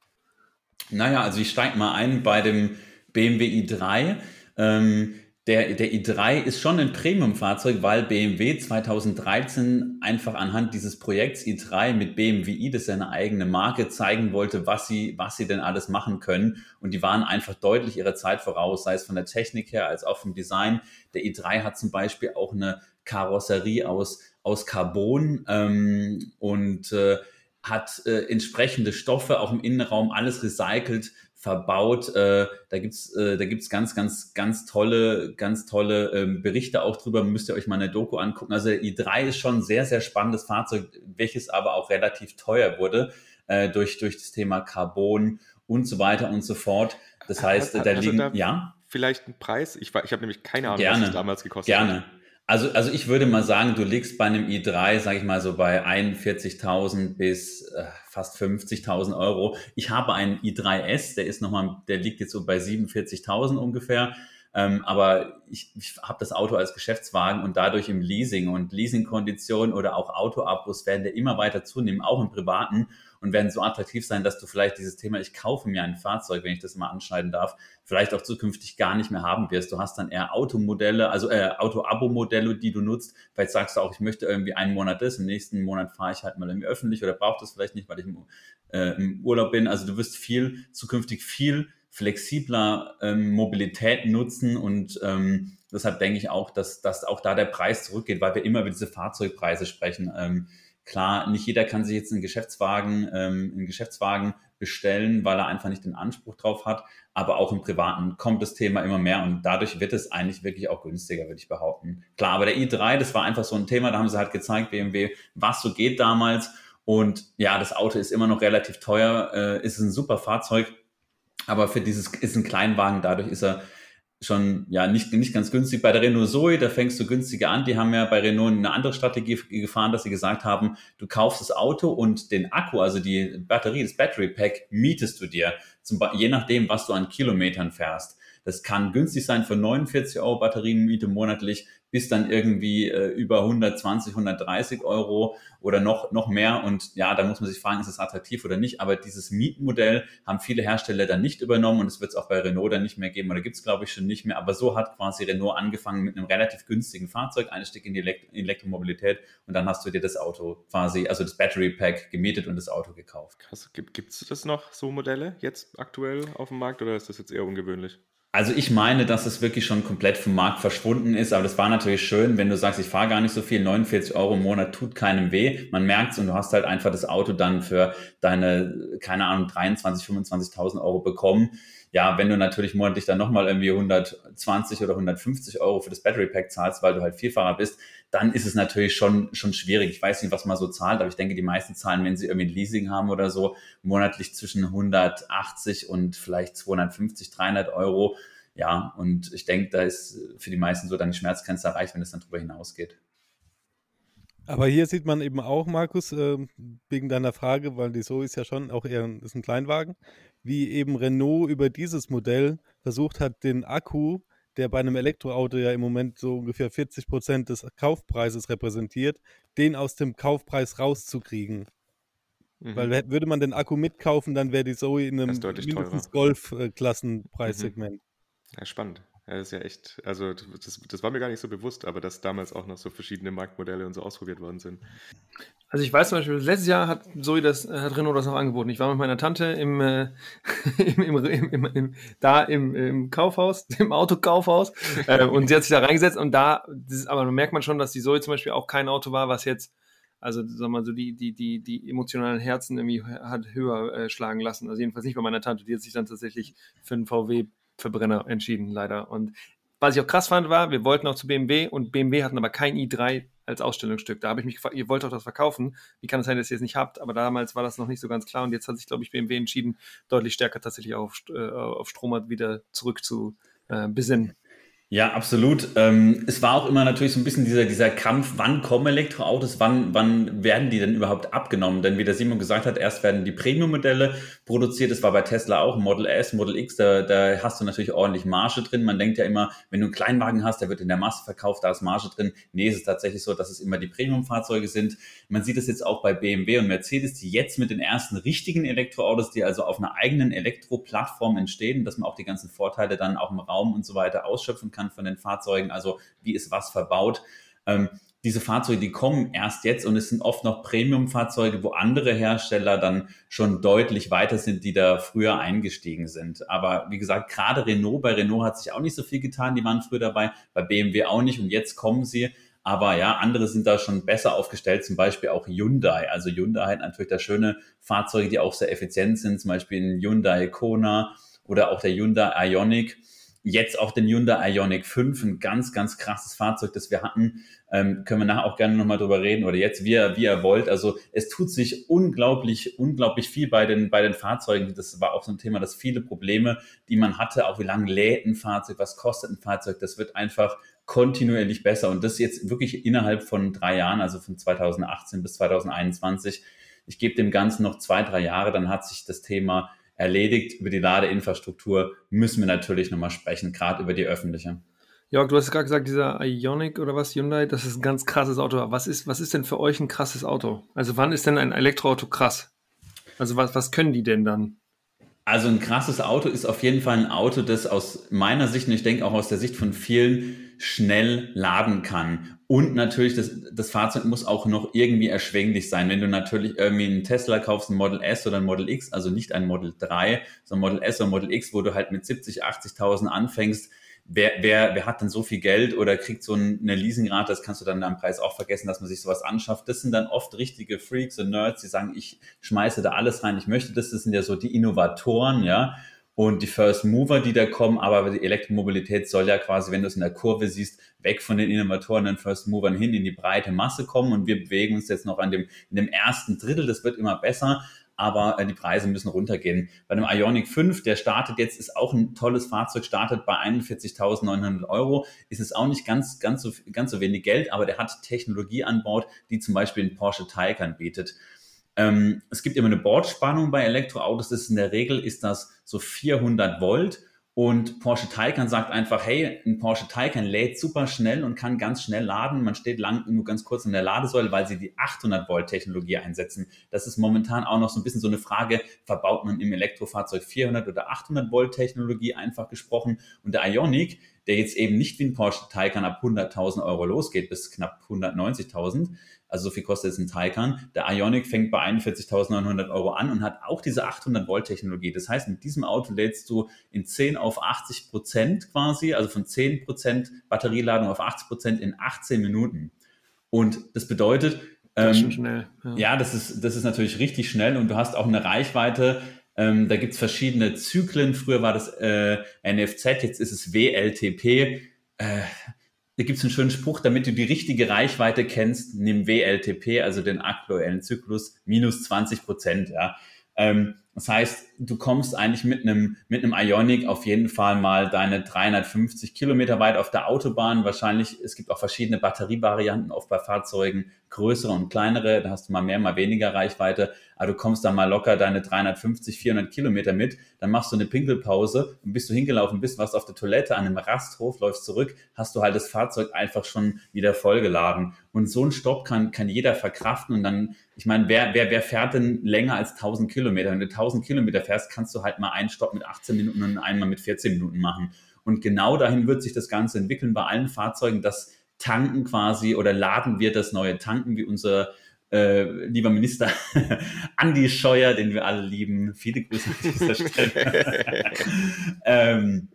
Naja, also ich steige mal ein bei dem BMW i3. Ähm, der, der i3 ist schon ein Premium-Fahrzeug, weil BMW 2013 einfach anhand dieses Projekts i3 mit BMW i, das ist eine eigene Marke, zeigen wollte, was sie, was sie denn alles machen können. Und die waren einfach deutlich ihrer Zeit voraus, sei es von der Technik her als auch vom Design. Der i3 hat zum Beispiel auch eine Karosserie aus, aus Carbon ähm, und äh, hat äh, entsprechende Stoffe auch im Innenraum, alles recycelt verbaut. Äh, da gibt's äh, da gibt's ganz, ganz, ganz tolle, ganz tolle ähm, Berichte auch drüber. Müsst ihr euch mal eine Doku angucken. Also der i3 ist schon ein sehr, sehr spannendes Fahrzeug, welches aber auch relativ teuer wurde äh, durch, durch das Thema Carbon und so weiter und so fort. Das heißt, also, da liegen, da ja. Vielleicht ein Preis? Ich, ich habe nämlich keine Ahnung, Gerne. was es damals gekostet Gerne. hat. Gerne. Also, also ich würde mal sagen, du liegst bei einem i3, sage ich mal so bei 41.000 bis äh, fast 50.000 Euro. Ich habe einen i3S, der ist nochmal, der liegt jetzt so bei 47.000 ungefähr. Ähm, aber ich, ich habe das Auto als Geschäftswagen und dadurch im Leasing und Leasingkonditionen oder auch Autoabos werden ja immer weiter zunehmen, auch im Privaten und werden so attraktiv sein, dass du vielleicht dieses Thema, ich kaufe mir ein Fahrzeug, wenn ich das mal anschneiden darf, vielleicht auch zukünftig gar nicht mehr haben wirst. Du hast dann eher Automodelle, also äh, Auto-Abo-Modelle, die du nutzt. Vielleicht sagst du auch, ich möchte irgendwie einen Monat das, im nächsten Monat fahre ich halt mal irgendwie öffentlich oder brauche das vielleicht nicht, weil ich im, äh, im Urlaub bin. Also du wirst viel, zukünftig viel flexibler ähm, Mobilität nutzen und ähm, deshalb denke ich auch, dass, dass auch da der Preis zurückgeht, weil wir immer über diese Fahrzeugpreise sprechen. Ähm, Klar, nicht jeder kann sich jetzt einen Geschäftswagen, ähm, einen Geschäftswagen bestellen, weil er einfach nicht den Anspruch drauf hat. Aber auch im Privaten kommt das Thema immer mehr und dadurch wird es eigentlich wirklich auch günstiger, würde ich behaupten. Klar, aber der i3, das war einfach so ein Thema, da haben sie halt gezeigt, BMW, was so geht damals. Und ja, das Auto ist immer noch relativ teuer, äh, ist ein super Fahrzeug, aber für dieses ist ein Kleinwagen, dadurch ist er schon ja nicht, nicht ganz günstig. Bei der Renault Zoe, da fängst du günstiger an. Die haben ja bei Renault eine andere Strategie gefahren, dass sie gesagt haben, du kaufst das Auto und den Akku, also die Batterie, das Battery Pack, mietest du dir, zum, je nachdem, was du an Kilometern fährst. Das kann günstig sein für 49 Euro Batterienmiete monatlich bis dann irgendwie äh, über 120, 130 Euro oder noch, noch mehr. Und ja, da muss man sich fragen, ist es attraktiv oder nicht. Aber dieses Mietmodell haben viele Hersteller dann nicht übernommen und es wird es auch bei Renault dann nicht mehr geben oder gibt es, glaube ich, schon nicht mehr. Aber so hat quasi Renault angefangen mit einem relativ günstigen Fahrzeug, Einstieg in die Elekt Elektromobilität und dann hast du dir das Auto quasi, also das Battery Pack gemietet und das Auto gekauft. Krass. Gibt es das noch, so Modelle jetzt aktuell auf dem Markt oder ist das jetzt eher ungewöhnlich? Also ich meine, dass es wirklich schon komplett vom Markt verschwunden ist, aber das war natürlich schön, wenn du sagst, ich fahre gar nicht so viel, 49 Euro im Monat tut keinem weh. Man merkt's und du hast halt einfach das Auto dann für deine, keine Ahnung, 23, 25.000 Euro bekommen. Ja, wenn du natürlich monatlich dann nochmal irgendwie 120 oder 150 Euro für das Battery Pack zahlst, weil du halt Vielfahrer bist, dann ist es natürlich schon, schon schwierig. Ich weiß nicht, was man so zahlt, aber ich denke, die meisten zahlen, wenn sie irgendwie ein Leasing haben oder so, monatlich zwischen 180 und vielleicht 250, 300 Euro. Ja, und ich denke, da ist für die meisten so dann die Schmerzgrenze erreicht, wenn es dann darüber hinausgeht. Aber hier sieht man eben auch, Markus, äh, wegen deiner Frage, weil die Zoe ist ja schon auch eher ist ein Kleinwagen, wie eben Renault über dieses Modell versucht hat, den Akku, der bei einem Elektroauto ja im Moment so ungefähr 40 Prozent des Kaufpreises repräsentiert, den aus dem Kaufpreis rauszukriegen. Mhm. Weil würde man den Akku mitkaufen, dann wäre die Zoe in einem mindestens Golf-Klassenpreissegment. Mhm. Ja, spannend. Ja, das ist ja echt, also das, das war mir gar nicht so bewusst, aber dass damals auch noch so verschiedene Marktmodelle und so ausprobiert worden sind. Also ich weiß zum Beispiel, letztes Jahr hat Zoe das, hat Renault das noch angeboten. Ich war mit meiner Tante im, äh, im, im, im, da im, Kaufhaus, im Autokaufhaus, äh, und sie hat sich da reingesetzt und da, ist, aber merkt man schon, dass die Zoe zum Beispiel auch kein Auto war, was jetzt also sag mal so die, die, die, die emotionalen Herzen irgendwie hat höher äh, schlagen lassen. Also jedenfalls nicht bei meiner Tante, die hat sich dann tatsächlich für einen VW-Verbrenner entschieden, leider. Und was ich auch krass fand, war, wir wollten auch zu BMW und BMW hatten aber kein i3 als Ausstellungsstück. Da habe ich mich gefragt, ihr wollt doch das verkaufen. Wie kann es sein, dass ihr es nicht habt? Aber damals war das noch nicht so ganz klar und jetzt hat sich, glaube ich, BMW entschieden, deutlich stärker tatsächlich auf, äh, auf Strom wieder zurück zu äh, besinnen. Ja, absolut. Ähm, es war auch immer natürlich so ein bisschen dieser, dieser Kampf, wann kommen Elektroautos, wann, wann werden die denn überhaupt abgenommen? Denn wie der Simon gesagt hat, erst werden die Premium-Modelle produziert. Das war bei Tesla auch, Model S, Model X, da, da hast du natürlich ordentlich Marge drin. Man denkt ja immer, wenn du einen Kleinwagen hast, der wird in der Masse verkauft, da ist Marge drin. Nee, es ist tatsächlich so, dass es immer die Premium-Fahrzeuge sind. Man sieht es jetzt auch bei BMW und Mercedes, die jetzt mit den ersten richtigen Elektroautos, die also auf einer eigenen Elektroplattform entstehen, dass man auch die ganzen Vorteile dann auch im Raum und so weiter ausschöpfen kann kann von den Fahrzeugen, also wie ist was verbaut. Ähm, diese Fahrzeuge, die kommen erst jetzt und es sind oft noch Premium-Fahrzeuge, wo andere Hersteller dann schon deutlich weiter sind, die da früher eingestiegen sind. Aber wie gesagt, gerade Renault, bei Renault hat sich auch nicht so viel getan, die waren früher dabei, bei BMW auch nicht und jetzt kommen sie. Aber ja, andere sind da schon besser aufgestellt, zum Beispiel auch Hyundai. Also Hyundai hat natürlich da schöne Fahrzeuge, die auch sehr effizient sind, zum Beispiel ein Hyundai Kona oder auch der Hyundai Ioniq Jetzt auch den Hyundai Ioniq 5, ein ganz, ganz krasses Fahrzeug, das wir hatten. Ähm, können wir nachher auch gerne nochmal drüber reden oder jetzt, wie ihr, wie ihr wollt. Also es tut sich unglaublich, unglaublich viel bei den, bei den Fahrzeugen. Das war auch so ein Thema, dass viele Probleme, die man hatte, auch wie lange lädt ein Fahrzeug, was kostet ein Fahrzeug, das wird einfach kontinuierlich besser. Und das jetzt wirklich innerhalb von drei Jahren, also von 2018 bis 2021. Ich gebe dem Ganzen noch zwei, drei Jahre, dann hat sich das Thema erledigt. Über die Ladeinfrastruktur müssen wir natürlich nochmal sprechen, gerade über die öffentliche. Jörg, du hast gerade gesagt, dieser Ionic oder was, Hyundai, das ist ein ganz krasses Auto. Was ist, was ist denn für euch ein krasses Auto? Also wann ist denn ein Elektroauto krass? Also was, was können die denn dann? Also ein krasses Auto ist auf jeden Fall ein Auto, das aus meiner Sicht und ich denke auch aus der Sicht von vielen schnell laden kann. Und natürlich, das, das Fahrzeug muss auch noch irgendwie erschwinglich sein. Wenn du natürlich irgendwie einen Tesla kaufst, ein Model S oder ein Model X, also nicht ein Model 3, sondern Model S oder Model X, wo du halt mit 70, 80.000 anfängst, wer, wer, wer hat denn so viel Geld oder kriegt so eine Leasingrate, das kannst du dann am Preis auch vergessen, dass man sich sowas anschafft. Das sind dann oft richtige Freaks und Nerds, die sagen, ich schmeiße da alles rein, ich möchte das. Das sind ja so die Innovatoren, ja. Und die First Mover, die da kommen, aber die Elektromobilität soll ja quasi, wenn du es in der Kurve siehst, weg von den Innovatoren, den First Movern hin in die breite Masse kommen. Und wir bewegen uns jetzt noch an dem, in dem ersten Drittel. Das wird immer besser aber äh, die Preise müssen runtergehen. Bei dem Ionic 5, der startet jetzt, ist auch ein tolles Fahrzeug, startet bei 41.900 Euro, ist es auch nicht ganz, ganz, so, ganz so wenig Geld, aber der hat Technologie an Bord, die zum Beispiel ein Porsche Taycan bietet. Ähm, es gibt immer eine Bordspannung bei Elektroautos, das ist in der Regel ist das so 400 Volt und Porsche Taycan sagt einfach, hey, ein Porsche Taycan lädt super schnell und kann ganz schnell laden. Man steht lang nur ganz kurz in der Ladesäule, weil sie die 800 Volt Technologie einsetzen. Das ist momentan auch noch so ein bisschen so eine Frage, verbaut man im Elektrofahrzeug 400 oder 800 Volt Technologie einfach gesprochen. Und der Ionic, der jetzt eben nicht wie ein Porsche Taycan ab 100.000 Euro losgeht bis knapp 190.000, also so viel kostet jetzt ein Taycan. Der Ionic fängt bei 41.900 Euro an und hat auch diese 800 Volt Technologie. Das heißt, mit diesem Auto lädst du in 10 auf 80 Prozent quasi, also von 10 Prozent Batterieladung auf 80 Prozent in 18 Minuten. Und das bedeutet, das ähm, schnell, ja. ja, das ist, das ist natürlich richtig schnell und du hast auch eine Reichweite, ähm, da gibt es verschiedene Zyklen. Früher war das äh, NFZ, jetzt ist es WLTP. Äh, da gibt es einen schönen Spruch, damit du die richtige Reichweite kennst, nimm WLTP, also den aktuellen Zyklus, minus 20 Prozent. Ja. Ähm, Das heißt, du kommst eigentlich mit einem, mit einem Ionic auf jeden Fall mal deine 350 Kilometer weit auf der Autobahn. Wahrscheinlich, es gibt auch verschiedene Batterievarianten, oft bei Fahrzeugen, größere und kleinere. Da hast du mal mehr, mal weniger Reichweite. Aber du kommst dann mal locker deine 350, 400 Kilometer mit. Dann machst du eine Pinkelpause und bist du hingelaufen bist, warst auf der Toilette an einem Rasthof, läufst zurück, hast du halt das Fahrzeug einfach schon wieder vollgeladen. Und so ein Stopp kann, kann jeder verkraften und dann ich meine, wer, wer, wer fährt denn länger als 1000 Kilometer? Wenn du 1000 Kilometer fährst, kannst du halt mal einen Stopp mit 18 Minuten und einmal mit 14 Minuten machen. Und genau dahin wird sich das Ganze entwickeln bei allen Fahrzeugen, dass Tanken quasi oder laden wir das neue Tanken, wie unser äh, lieber Minister Andi Scheuer, den wir alle lieben. Viele Grüße an dieser Stelle. ähm,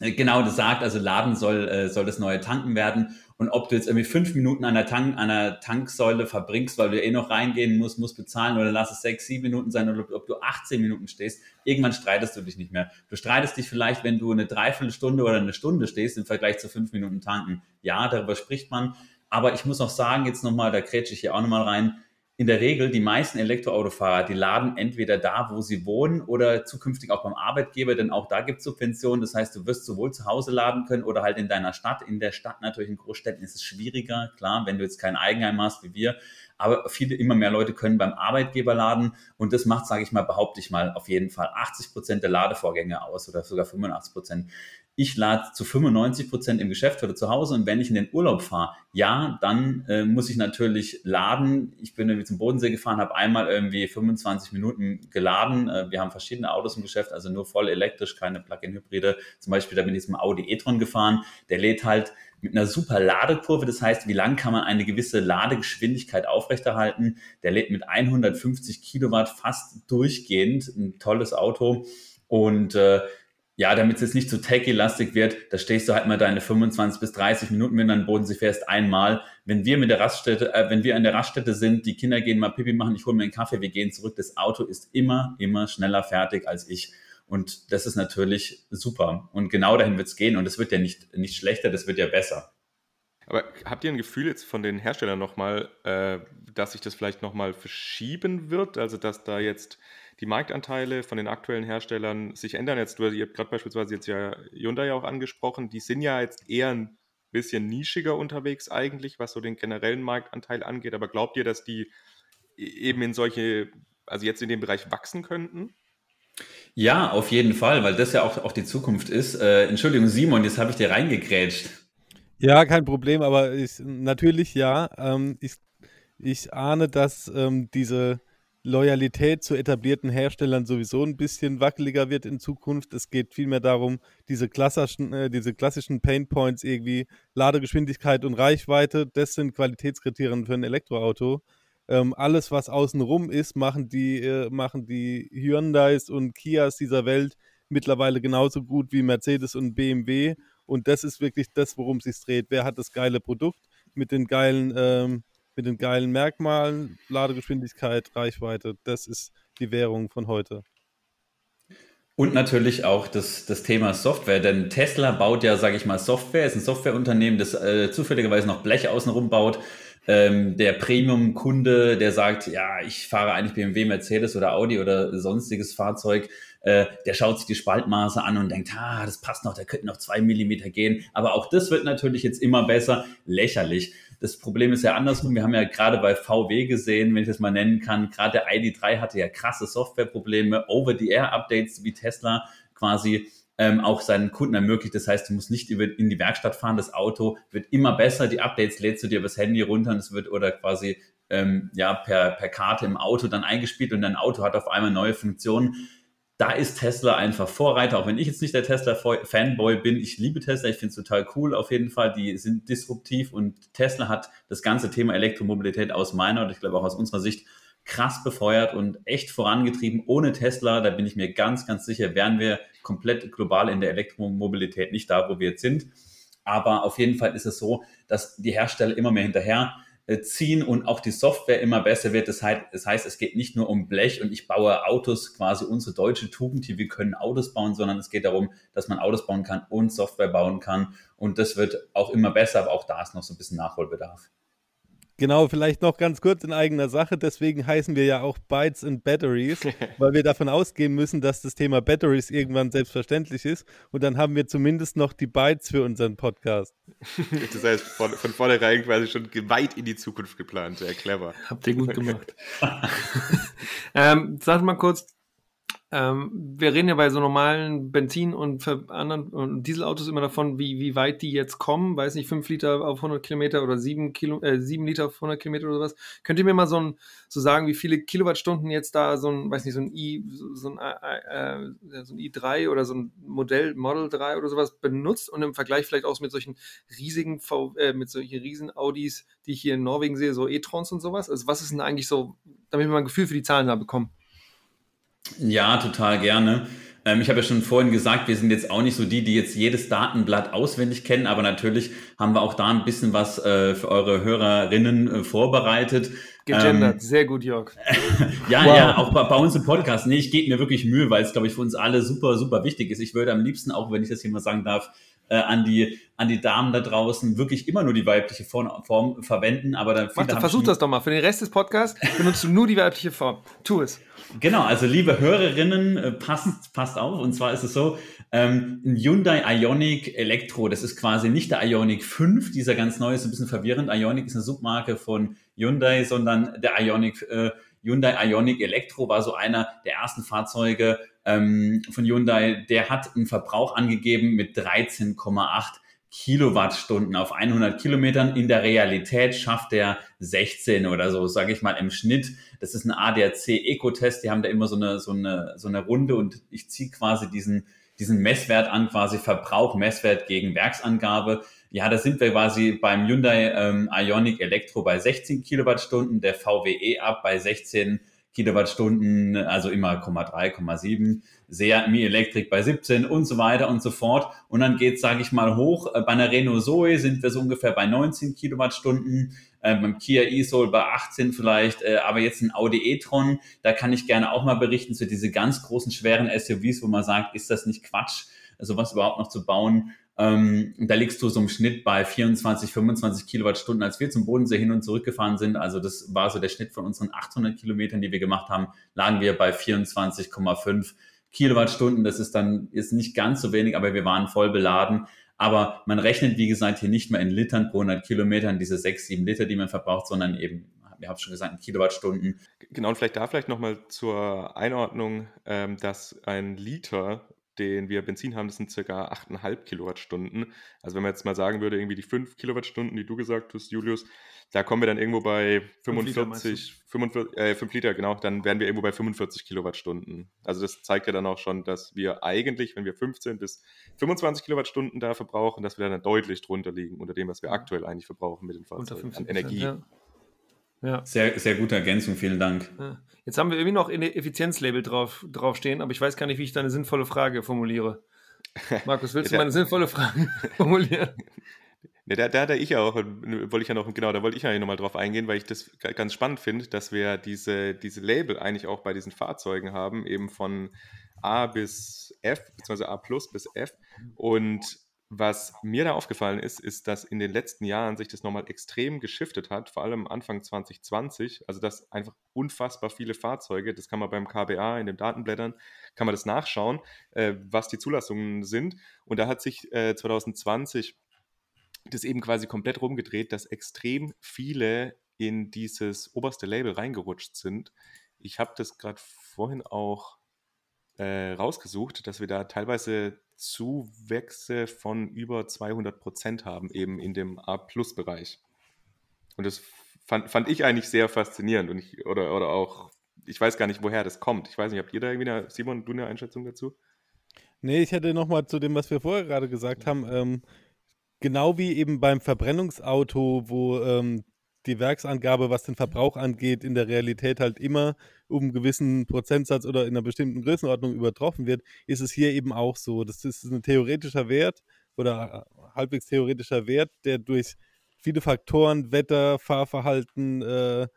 genau das sagt, also Laden soll, äh, soll das neue Tanken werden. Und ob du jetzt irgendwie fünf Minuten an der, Tank, an der Tanksäule verbringst, weil du eh noch reingehen musst, musst bezahlen oder lass es sechs, sieben Minuten sein oder ob du 18 Minuten stehst, irgendwann streitest du dich nicht mehr. Du streitest dich vielleicht, wenn du eine Dreiviertelstunde oder eine Stunde stehst im Vergleich zu fünf Minuten tanken. Ja, darüber spricht man. Aber ich muss auch sagen, jetzt nochmal, da krätsche ich hier auch nochmal rein, in der Regel die meisten Elektroautofahrer, die laden entweder da, wo sie wohnen oder zukünftig auch beim Arbeitgeber, denn auch da gibt es Subventionen. Das heißt, du wirst sowohl zu Hause laden können oder halt in deiner Stadt. In der Stadt natürlich in Großstädten ist es schwieriger, klar, wenn du jetzt kein Eigenheim hast wie wir. Aber viele, immer mehr Leute können beim Arbeitgeber laden und das macht, sage ich mal, behaupte ich mal, auf jeden Fall 80 Prozent der Ladevorgänge aus oder sogar 85 Prozent ich lade zu 95 Prozent im Geschäft oder zu Hause und wenn ich in den Urlaub fahre, ja, dann äh, muss ich natürlich laden. Ich bin irgendwie zum Bodensee gefahren, habe einmal irgendwie 25 Minuten geladen. Äh, wir haben verschiedene Autos im Geschäft, also nur voll elektrisch, keine Plug-in-Hybride. Zum Beispiel, da bin ich zum Audi e-tron gefahren. Der lädt halt mit einer super Ladekurve. Das heißt, wie lang kann man eine gewisse Ladegeschwindigkeit aufrechterhalten? Der lädt mit 150 Kilowatt fast durchgehend. Ein tolles Auto. Und äh, ja, damit es jetzt nicht zu techy-lastig wird, da stehst du halt mal deine 25 bis 30 Minuten, wenn du an den Bodensee fährst, einmal. Wenn wir mit der Raststätte, äh, wenn wir an der Raststätte sind, die Kinder gehen mal Pipi machen, ich hole mir einen Kaffee, wir gehen zurück, das Auto ist immer, immer schneller fertig als ich. Und das ist natürlich super. Und genau dahin wird es gehen. Und es wird ja nicht, nicht schlechter, das wird ja besser. Aber habt ihr ein Gefühl jetzt von den Herstellern nochmal, äh, dass sich das vielleicht nochmal verschieben wird? Also, dass da jetzt die Marktanteile von den aktuellen Herstellern sich ändern. Jetzt, du ihr habt gerade beispielsweise jetzt ja Hyundai auch angesprochen, die sind ja jetzt eher ein bisschen nischiger unterwegs eigentlich, was so den generellen Marktanteil angeht. Aber glaubt ihr, dass die e-, eben in solche, also jetzt in dem Bereich wachsen könnten? Ja, auf jeden Fall, weil das ja auch, auch die Zukunft ist. Äh, Entschuldigung, Simon, jetzt habe ich dir reingegrätscht. Ja, kein Problem, aber ich, natürlich ja. Ähm, ich, ich ahne, dass ähm, diese Loyalität zu etablierten Herstellern sowieso ein bisschen wackeliger wird in Zukunft. Es geht vielmehr darum, diese klassischen, äh, diese klassischen Pain Points irgendwie, Ladegeschwindigkeit und Reichweite, das sind Qualitätskriterien für ein Elektroauto. Ähm, alles, was außenrum ist, machen die, äh, machen die Hyundais und Kias dieser Welt mittlerweile genauso gut wie Mercedes und BMW. Und das ist wirklich das, worum es sich dreht. Wer hat das geile Produkt mit den geilen ähm, mit den geilen Merkmalen, Ladegeschwindigkeit, Reichweite. Das ist die Währung von heute. Und natürlich auch das, das Thema Software, denn Tesla baut ja, sage ich mal, Software, ist ein Softwareunternehmen, das äh, zufälligerweise noch Blech außenrum baut. Ähm, der Premium-Kunde, der sagt, ja, ich fahre eigentlich BMW, Mercedes oder Audi oder sonstiges Fahrzeug, äh, der schaut sich die Spaltmaße an und denkt, ah, das passt noch, da könnten noch zwei Millimeter gehen. Aber auch das wird natürlich jetzt immer besser. Lächerlich. Das Problem ist ja andersrum. Wir haben ja gerade bei VW gesehen, wenn ich das mal nennen kann, gerade der ID3 hatte ja krasse Softwareprobleme, Over-the-Air-Updates wie Tesla quasi ähm, auch seinen Kunden ermöglicht. Das heißt, du musst nicht über, in die Werkstatt fahren. Das Auto wird immer besser. Die Updates lädst du dir übers Handy runter und es wird oder quasi ähm, ja per, per Karte im Auto dann eingespielt und dein Auto hat auf einmal neue Funktionen da ist Tesla einfach Vorreiter, auch wenn ich jetzt nicht der Tesla-Fanboy bin. Ich liebe Tesla, ich finde es total cool auf jeden Fall. Die sind disruptiv und Tesla hat das ganze Thema Elektromobilität aus meiner und ich glaube auch aus unserer Sicht krass befeuert und echt vorangetrieben. Ohne Tesla, da bin ich mir ganz, ganz sicher, wären wir komplett global in der Elektromobilität nicht da, wo wir jetzt sind. Aber auf jeden Fall ist es so, dass die Hersteller immer mehr hinterher ziehen und auch die Software immer besser wird. Das heißt, das heißt, es geht nicht nur um Blech und ich baue Autos, quasi unsere deutsche Tugend hier, wir können Autos bauen, sondern es geht darum, dass man Autos bauen kann und Software bauen kann. Und das wird auch immer besser, aber auch da ist noch so ein bisschen Nachholbedarf. Genau, vielleicht noch ganz kurz in eigener Sache. Deswegen heißen wir ja auch Bytes and Batteries, weil wir davon ausgehen müssen, dass das Thema Batteries irgendwann selbstverständlich ist. Und dann haben wir zumindest noch die Bytes für unseren Podcast. Das heißt, von, von vornherein quasi schon weit in die Zukunft geplant. Sehr clever. Habt ihr gut gemacht. ähm, sag mal kurz, ähm, wir reden ja bei so normalen Benzin- und anderen und Dieselautos immer davon, wie, wie weit die jetzt kommen. Weiß nicht, 5 Liter auf 100 Kilometer oder 7, Kilo, äh, 7 Liter auf 100 Kilometer oder sowas. Könnt ihr mir mal so, ein, so sagen, wie viele Kilowattstunden jetzt da so ein, weiß nicht, so ein i, so ein, äh, äh so ein i3 oder so ein Modell, Model 3 oder sowas benutzt und im Vergleich vielleicht auch mit solchen riesigen, v, äh, mit solchen riesen Audis, die ich hier in Norwegen sehe, so e-trons und sowas? Also was ist denn eigentlich so, damit wir mal ein Gefühl für die Zahlen da bekommen? Ja, total gerne. Ähm, ich habe ja schon vorhin gesagt, wir sind jetzt auch nicht so die, die jetzt jedes Datenblatt auswendig kennen, aber natürlich haben wir auch da ein bisschen was äh, für eure Hörerinnen äh, vorbereitet. Gegendert, ähm, sehr gut, Jörg. ja, wow. ja, auch bei, bei, uns im Podcast. Nee, ich gebe mir wirklich Mühe, weil es, glaube ich, für uns alle super, super wichtig ist. Ich würde am liebsten, auch wenn ich das hier mal sagen darf, äh, an, die, an die Damen da draußen wirklich immer nur die weibliche Form, verwenden. Aber dann Mach, versuch das doch mal. Für den Rest des Podcasts benutzt du nur die weibliche Form. Tu es. Genau, also liebe Hörerinnen, äh, passt, passt auf. Und zwar ist es so, ähm, ein Hyundai Ionic Elektro, das ist quasi nicht der Ionic 5, dieser ganz neue, ist ein bisschen verwirrend. Ionic ist eine Submarke von Hyundai, sondern der Ionic, äh, Hyundai Ionic Elektro war so einer der ersten Fahrzeuge ähm, von Hyundai. Der hat einen Verbrauch angegeben mit 13,8 Kilowattstunden auf 100 Kilometern. In der Realität schafft er 16 oder so, sage ich mal im Schnitt. Das ist ein ADAC Eco-Test. Die haben da immer so eine, so eine, so eine Runde und ich ziehe quasi diesen, diesen Messwert an, quasi Verbrauch, Messwert gegen Werksangabe. Ja, da sind wir quasi beim Hyundai ähm, Ionic Elektro bei 16 Kilowattstunden, der VWE ab bei 16 Kilowattstunden, also immer 0,3, 0,7, sehr Mi Electric bei 17 und so weiter und so fort. Und dann geht sage ich mal, hoch. Äh, bei einer Renault Zoe sind wir so ungefähr bei 19 Kilowattstunden, äh, beim Kia e-Soul bei 18 vielleicht, äh, aber jetzt ein Audi e-tron, da kann ich gerne auch mal berichten zu diese ganz großen, schweren SUVs, wo man sagt, ist das nicht Quatsch, sowas überhaupt noch zu bauen. Ähm, da liegst du so im Schnitt bei 24, 25 Kilowattstunden, als wir zum Bodensee hin und zurück gefahren sind. Also das war so der Schnitt von unseren 800 Kilometern, die wir gemacht haben, lagen wir bei 24,5 Kilowattstunden. Das ist dann ist nicht ganz so wenig, aber wir waren voll beladen. Aber man rechnet, wie gesagt, hier nicht mehr in Litern pro 100 Kilometern, diese 6, 7 Liter, die man verbraucht, sondern eben, wir haben schon gesagt, in Kilowattstunden. Genau, und vielleicht da vielleicht nochmal zur Einordnung, ähm, dass ein Liter den wir Benzin haben, das sind circa 8,5 Kilowattstunden. Also wenn man jetzt mal sagen würde, irgendwie die 5 Kilowattstunden, die du gesagt hast, Julius, da kommen wir dann irgendwo bei 45, 45 äh, 5 Liter, genau, dann wären wir irgendwo bei 45 Kilowattstunden. Also das zeigt ja dann auch schon, dass wir eigentlich, wenn wir 15 bis 25 Kilowattstunden da verbrauchen, dass wir dann deutlich drunter liegen unter dem, was wir aktuell eigentlich verbrauchen mit den Fahrzeugen an Energie. Ja. Ja. Sehr, sehr gute Ergänzung, vielen Dank. Jetzt haben wir irgendwie noch ein Effizienzlabel drauf, draufstehen, aber ich weiß gar nicht, wie ich da eine sinnvolle Frage formuliere. Markus, willst du mal eine sinnvolle Frage formulieren? Ne, da, da, da ich auch, wollte ich ja noch, genau, da wollte ich ja nochmal drauf eingehen, weil ich das ganz spannend finde, dass wir diese, diese Label eigentlich auch bei diesen Fahrzeugen haben, eben von A bis F, beziehungsweise A plus bis F. Und was mir da aufgefallen ist, ist, dass in den letzten Jahren sich das nochmal extrem geschiftet hat, vor allem Anfang 2020. Also, dass einfach unfassbar viele Fahrzeuge, das kann man beim KBA in den Datenblättern, kann man das nachschauen, äh, was die Zulassungen sind. Und da hat sich äh, 2020 das eben quasi komplett rumgedreht, dass extrem viele in dieses oberste Label reingerutscht sind. Ich habe das gerade vorhin auch äh, rausgesucht, dass wir da teilweise Zuwächse von über 200 Prozent haben, eben in dem A-Plus-Bereich. Und das fand, fand ich eigentlich sehr faszinierend und ich, oder, oder auch, ich weiß gar nicht, woher das kommt. Ich weiß nicht, habt ihr da irgendwie eine, Simon, du eine Einschätzung dazu? Nee, ich hätte nochmal zu dem, was wir vorher gerade gesagt haben, ähm, genau wie eben beim Verbrennungsauto, wo ähm, die Werksangabe, was den Verbrauch angeht, in der Realität halt immer um einen gewissen Prozentsatz oder in einer bestimmten Größenordnung übertroffen wird, ist es hier eben auch so. Das ist ein theoretischer Wert oder äh, halbwegs theoretischer Wert, der durch viele Faktoren, Wetter, Fahrverhalten, äh,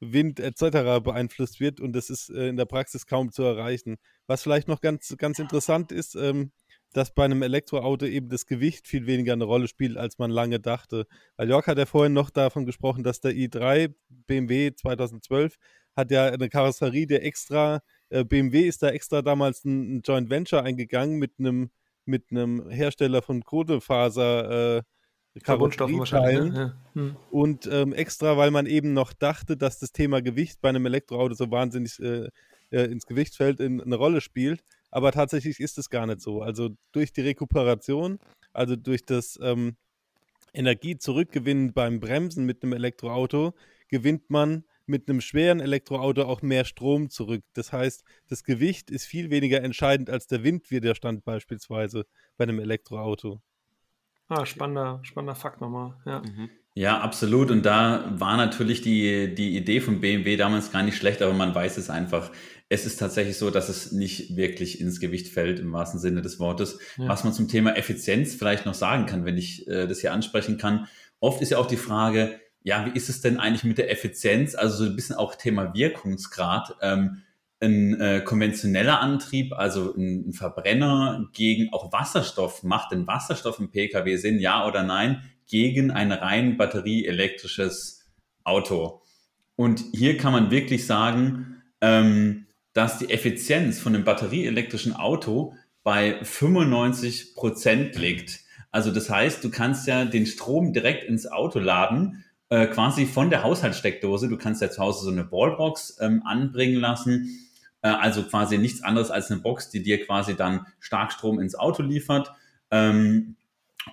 Wind etc. beeinflusst wird und das ist äh, in der Praxis kaum zu erreichen. Was vielleicht noch ganz, ganz interessant ist, ähm, dass bei einem Elektroauto eben das Gewicht viel weniger eine Rolle spielt, als man lange dachte. Weil Jörg hat ja vorhin noch davon gesprochen, dass der i3 BMW 2012 hat ja eine Karosserie, der extra, äh, BMW ist da extra damals ein, ein, Joint Venture eingegangen mit einem mit einem Hersteller von Kohlefaser äh, Karosserietteilen. Ja, ja. hm. Und ähm, extra, weil man eben noch dachte, dass das Thema Gewicht bei einem Elektroauto so wahnsinnig äh, äh, ins Gewichtsfeld in, eine Rolle spielt. Aber tatsächlich ist es gar nicht so. Also durch die Rekuperation, also durch das ähm, Energiezurückgewinnen beim Bremsen mit einem Elektroauto, gewinnt man mit einem schweren Elektroauto auch mehr Strom zurück. Das heißt, das Gewicht ist viel weniger entscheidend als der Windwiderstand beispielsweise bei einem Elektroauto. Ah, spannender, spannender Fakt nochmal. Ja. Mhm. Ja, absolut. Und da war natürlich die, die Idee von BMW damals gar nicht schlecht, aber man weiß es einfach. Es ist tatsächlich so, dass es nicht wirklich ins Gewicht fällt, im wahrsten Sinne des Wortes. Ja. Was man zum Thema Effizienz vielleicht noch sagen kann, wenn ich äh, das hier ansprechen kann. Oft ist ja auch die Frage, ja, wie ist es denn eigentlich mit der Effizienz? Also so ein bisschen auch Thema Wirkungsgrad. Ähm, ein äh, konventioneller Antrieb, also ein, ein, Verbrenner gegen auch Wasserstoff, macht denn Wasserstoff im Pkw Sinn, ja oder nein? Gegen ein rein batterieelektrisches Auto. Und hier kann man wirklich sagen, ähm, dass die Effizienz von einem batterieelektrischen Auto bei 95 Prozent liegt. Also das heißt, du kannst ja den Strom direkt ins Auto laden, äh, quasi von der Haushaltssteckdose. Du kannst ja zu Hause so eine Wallbox ähm, anbringen lassen. Äh, also quasi nichts anderes als eine Box, die dir quasi dann Starkstrom ins Auto liefert. Ähm,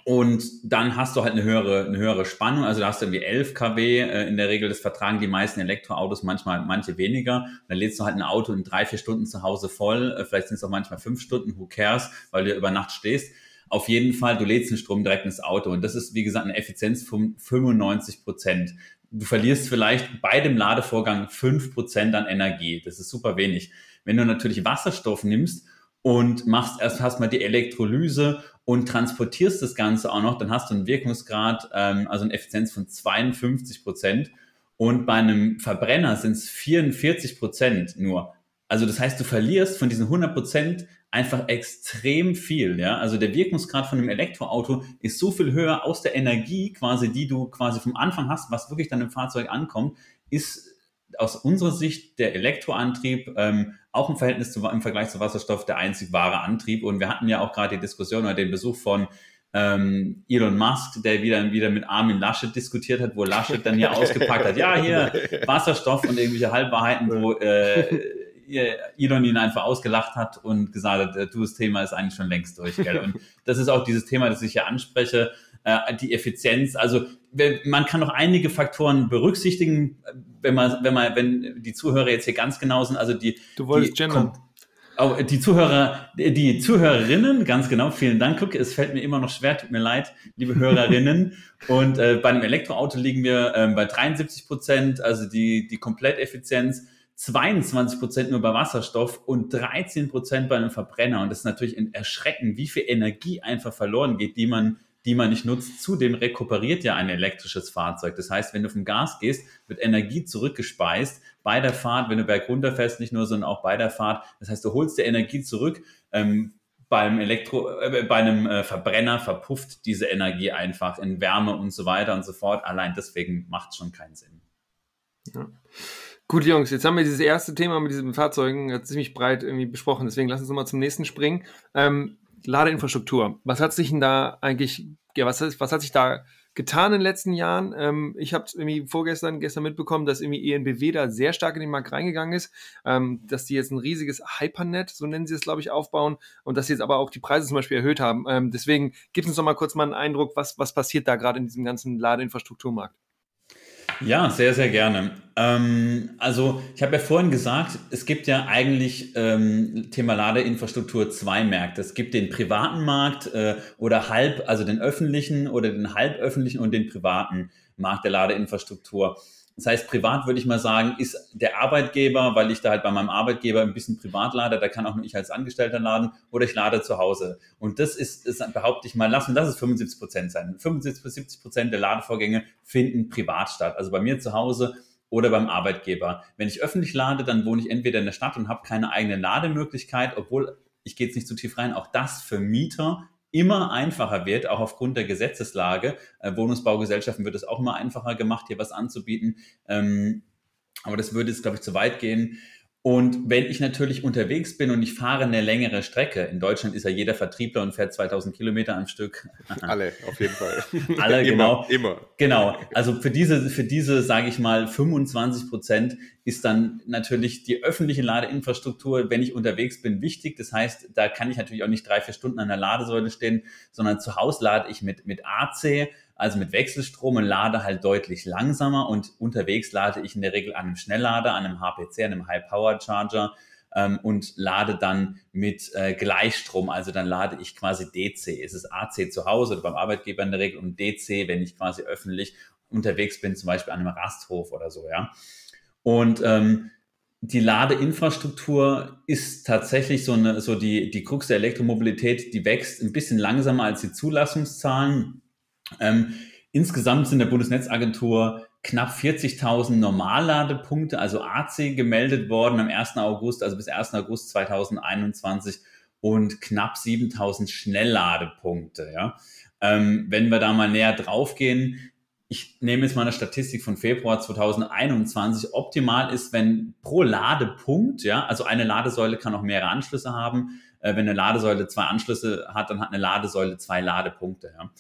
und dann hast du halt eine höhere, eine höhere Spannung. Also da hast du irgendwie 11 kW äh, in der Regel. Das vertragen die meisten Elektroautos, manchmal manche weniger. Und dann lädst du halt ein Auto in drei, vier Stunden zu Hause voll. Äh, vielleicht sind es auch manchmal fünf Stunden. Who cares? Weil du über Nacht stehst. Auf jeden Fall, du lädst den Strom direkt ins Auto. Und das ist, wie gesagt, eine Effizienz von 95 Prozent. Du verlierst vielleicht bei dem Ladevorgang fünf Prozent an Energie. Das ist super wenig. Wenn du natürlich Wasserstoff nimmst und machst erst mal die Elektrolyse und transportierst das Ganze auch noch, dann hast du einen Wirkungsgrad, ähm, also eine Effizienz von 52 Prozent. Und bei einem Verbrenner sind es 44 Prozent nur. Also das heißt, du verlierst von diesen 100 Prozent einfach extrem viel. Ja? Also der Wirkungsgrad von einem Elektroauto ist so viel höher aus der Energie quasi, die du quasi vom Anfang hast, was wirklich dann im Fahrzeug ankommt, ist aus unserer Sicht der Elektroantrieb ähm, auch im Verhältnis zu, im Vergleich zu Wasserstoff der einzig wahre Antrieb. Und wir hatten ja auch gerade die Diskussion oder den Besuch von ähm, Elon Musk, der wieder, wieder mit Armin Laschet diskutiert hat, wo Laschet dann hier ausgepackt hat, ja, hier Wasserstoff und irgendwelche Halbwahrheiten, wo äh, Elon ihn einfach ausgelacht hat und gesagt hat, du, das Thema ist eigentlich schon längst durch. Gell? Und das ist auch dieses Thema, das ich hier anspreche, äh, die Effizienz. Also man kann noch einige Faktoren berücksichtigen, wenn man, wenn man, wenn die Zuhörer jetzt hier ganz genau sind, also die. Du wolltest gendern. Oh, die Zuhörer, die Zuhörerinnen, ganz genau, vielen Dank. Guck, es fällt mir immer noch schwer, tut mir leid, liebe Hörerinnen. Und äh, bei einem Elektroauto liegen wir äh, bei 73 Prozent, also die, die Kompletteffizienz, 22 Prozent nur bei Wasserstoff und 13 Prozent bei einem Verbrenner. Und das ist natürlich erschreckend, wie viel Energie einfach verloren geht, die man die man nicht nutzt. Zudem rekuperiert ja ein elektrisches Fahrzeug. Das heißt, wenn du vom Gas gehst, wird Energie zurückgespeist bei der Fahrt, wenn du bergunter fährst, nicht nur, sondern auch bei der Fahrt. Das heißt, du holst dir Energie zurück. Ähm, beim Elektro, äh, bei einem äh, Verbrenner verpufft diese Energie einfach in Wärme und so weiter und so fort. Allein deswegen macht es schon keinen Sinn. Ja. Gut, Jungs, jetzt haben wir dieses erste Thema mit diesen Fahrzeugen ziemlich breit irgendwie besprochen. Deswegen lass uns mal zum nächsten springen. Ähm, Ladeinfrastruktur. Was hat sich denn da eigentlich, ja, was, was hat sich da getan in den letzten Jahren? Ähm, ich habe irgendwie vorgestern, gestern mitbekommen, dass irgendwie ENBW da sehr stark in den Markt reingegangen ist, ähm, dass die jetzt ein riesiges Hypernet, so nennen sie es, glaube ich, aufbauen und dass sie jetzt aber auch die Preise zum Beispiel erhöht haben. Ähm, deswegen gibt uns doch mal kurz mal einen Eindruck, was, was passiert da gerade in diesem ganzen Ladeinfrastrukturmarkt. Ja, sehr, sehr gerne. Ähm, also ich habe ja vorhin gesagt, es gibt ja eigentlich ähm, Thema Ladeinfrastruktur zwei Märkte. Es gibt den privaten Markt äh, oder halb, also den öffentlichen oder den halböffentlichen und den privaten Markt der Ladeinfrastruktur. Das heißt, privat würde ich mal sagen, ist der Arbeitgeber, weil ich da halt bei meinem Arbeitgeber ein bisschen privat lade, da kann auch nur ich als Angestellter laden oder ich lade zu Hause. Und das ist, ist behaupte ich mal, lassen, lass es 75 Prozent sein. 75 bis 70 Prozent der Ladevorgänge finden privat statt. Also bei mir zu Hause oder beim Arbeitgeber. Wenn ich öffentlich lade, dann wohne ich entweder in der Stadt und habe keine eigene Lademöglichkeit, obwohl ich gehe jetzt nicht zu tief rein, auch das für Mieter immer einfacher wird, auch aufgrund der Gesetzeslage. Äh, Wohnungsbaugesellschaften wird es auch immer einfacher gemacht, hier was anzubieten. Ähm, aber das würde jetzt, glaube ich, zu weit gehen. Und wenn ich natürlich unterwegs bin und ich fahre eine längere Strecke, in Deutschland ist ja jeder Vertriebler und fährt 2000 Kilometer am Stück. Alle, auf jeden Fall. Alle, genau. Immer. Genau. Also für diese, für diese, sage ich mal, 25 Prozent ist dann natürlich die öffentliche Ladeinfrastruktur, wenn ich unterwegs bin, wichtig. Das heißt, da kann ich natürlich auch nicht drei, vier Stunden an der Ladesäule stehen, sondern zu Hause lade ich mit, mit AC also mit Wechselstrom und lade halt deutlich langsamer und unterwegs lade ich in der Regel an einem Schnelllader, an einem HPC, an einem High Power Charger ähm, und lade dann mit äh, Gleichstrom, also dann lade ich quasi DC. Es ist AC zu Hause oder beim Arbeitgeber in der Regel und DC, wenn ich quasi öffentlich unterwegs bin, zum Beispiel an einem Rasthof oder so, ja. Und ähm, die Ladeinfrastruktur ist tatsächlich so, eine, so die, die Krux der Elektromobilität, die wächst ein bisschen langsamer als die Zulassungszahlen. Ähm, insgesamt sind der Bundesnetzagentur knapp 40.000 Normalladepunkte, also AC, gemeldet worden am 1. August, also bis 1. August 2021 und knapp 7.000 Schnellladepunkte. Ja. Ähm, wenn wir da mal näher draufgehen, ich nehme jetzt mal eine Statistik von Februar 2021. Optimal ist, wenn pro Ladepunkt, ja, also eine Ladesäule kann auch mehrere Anschlüsse haben. Äh, wenn eine Ladesäule zwei Anschlüsse hat, dann hat eine Ladesäule zwei Ladepunkte. Ja.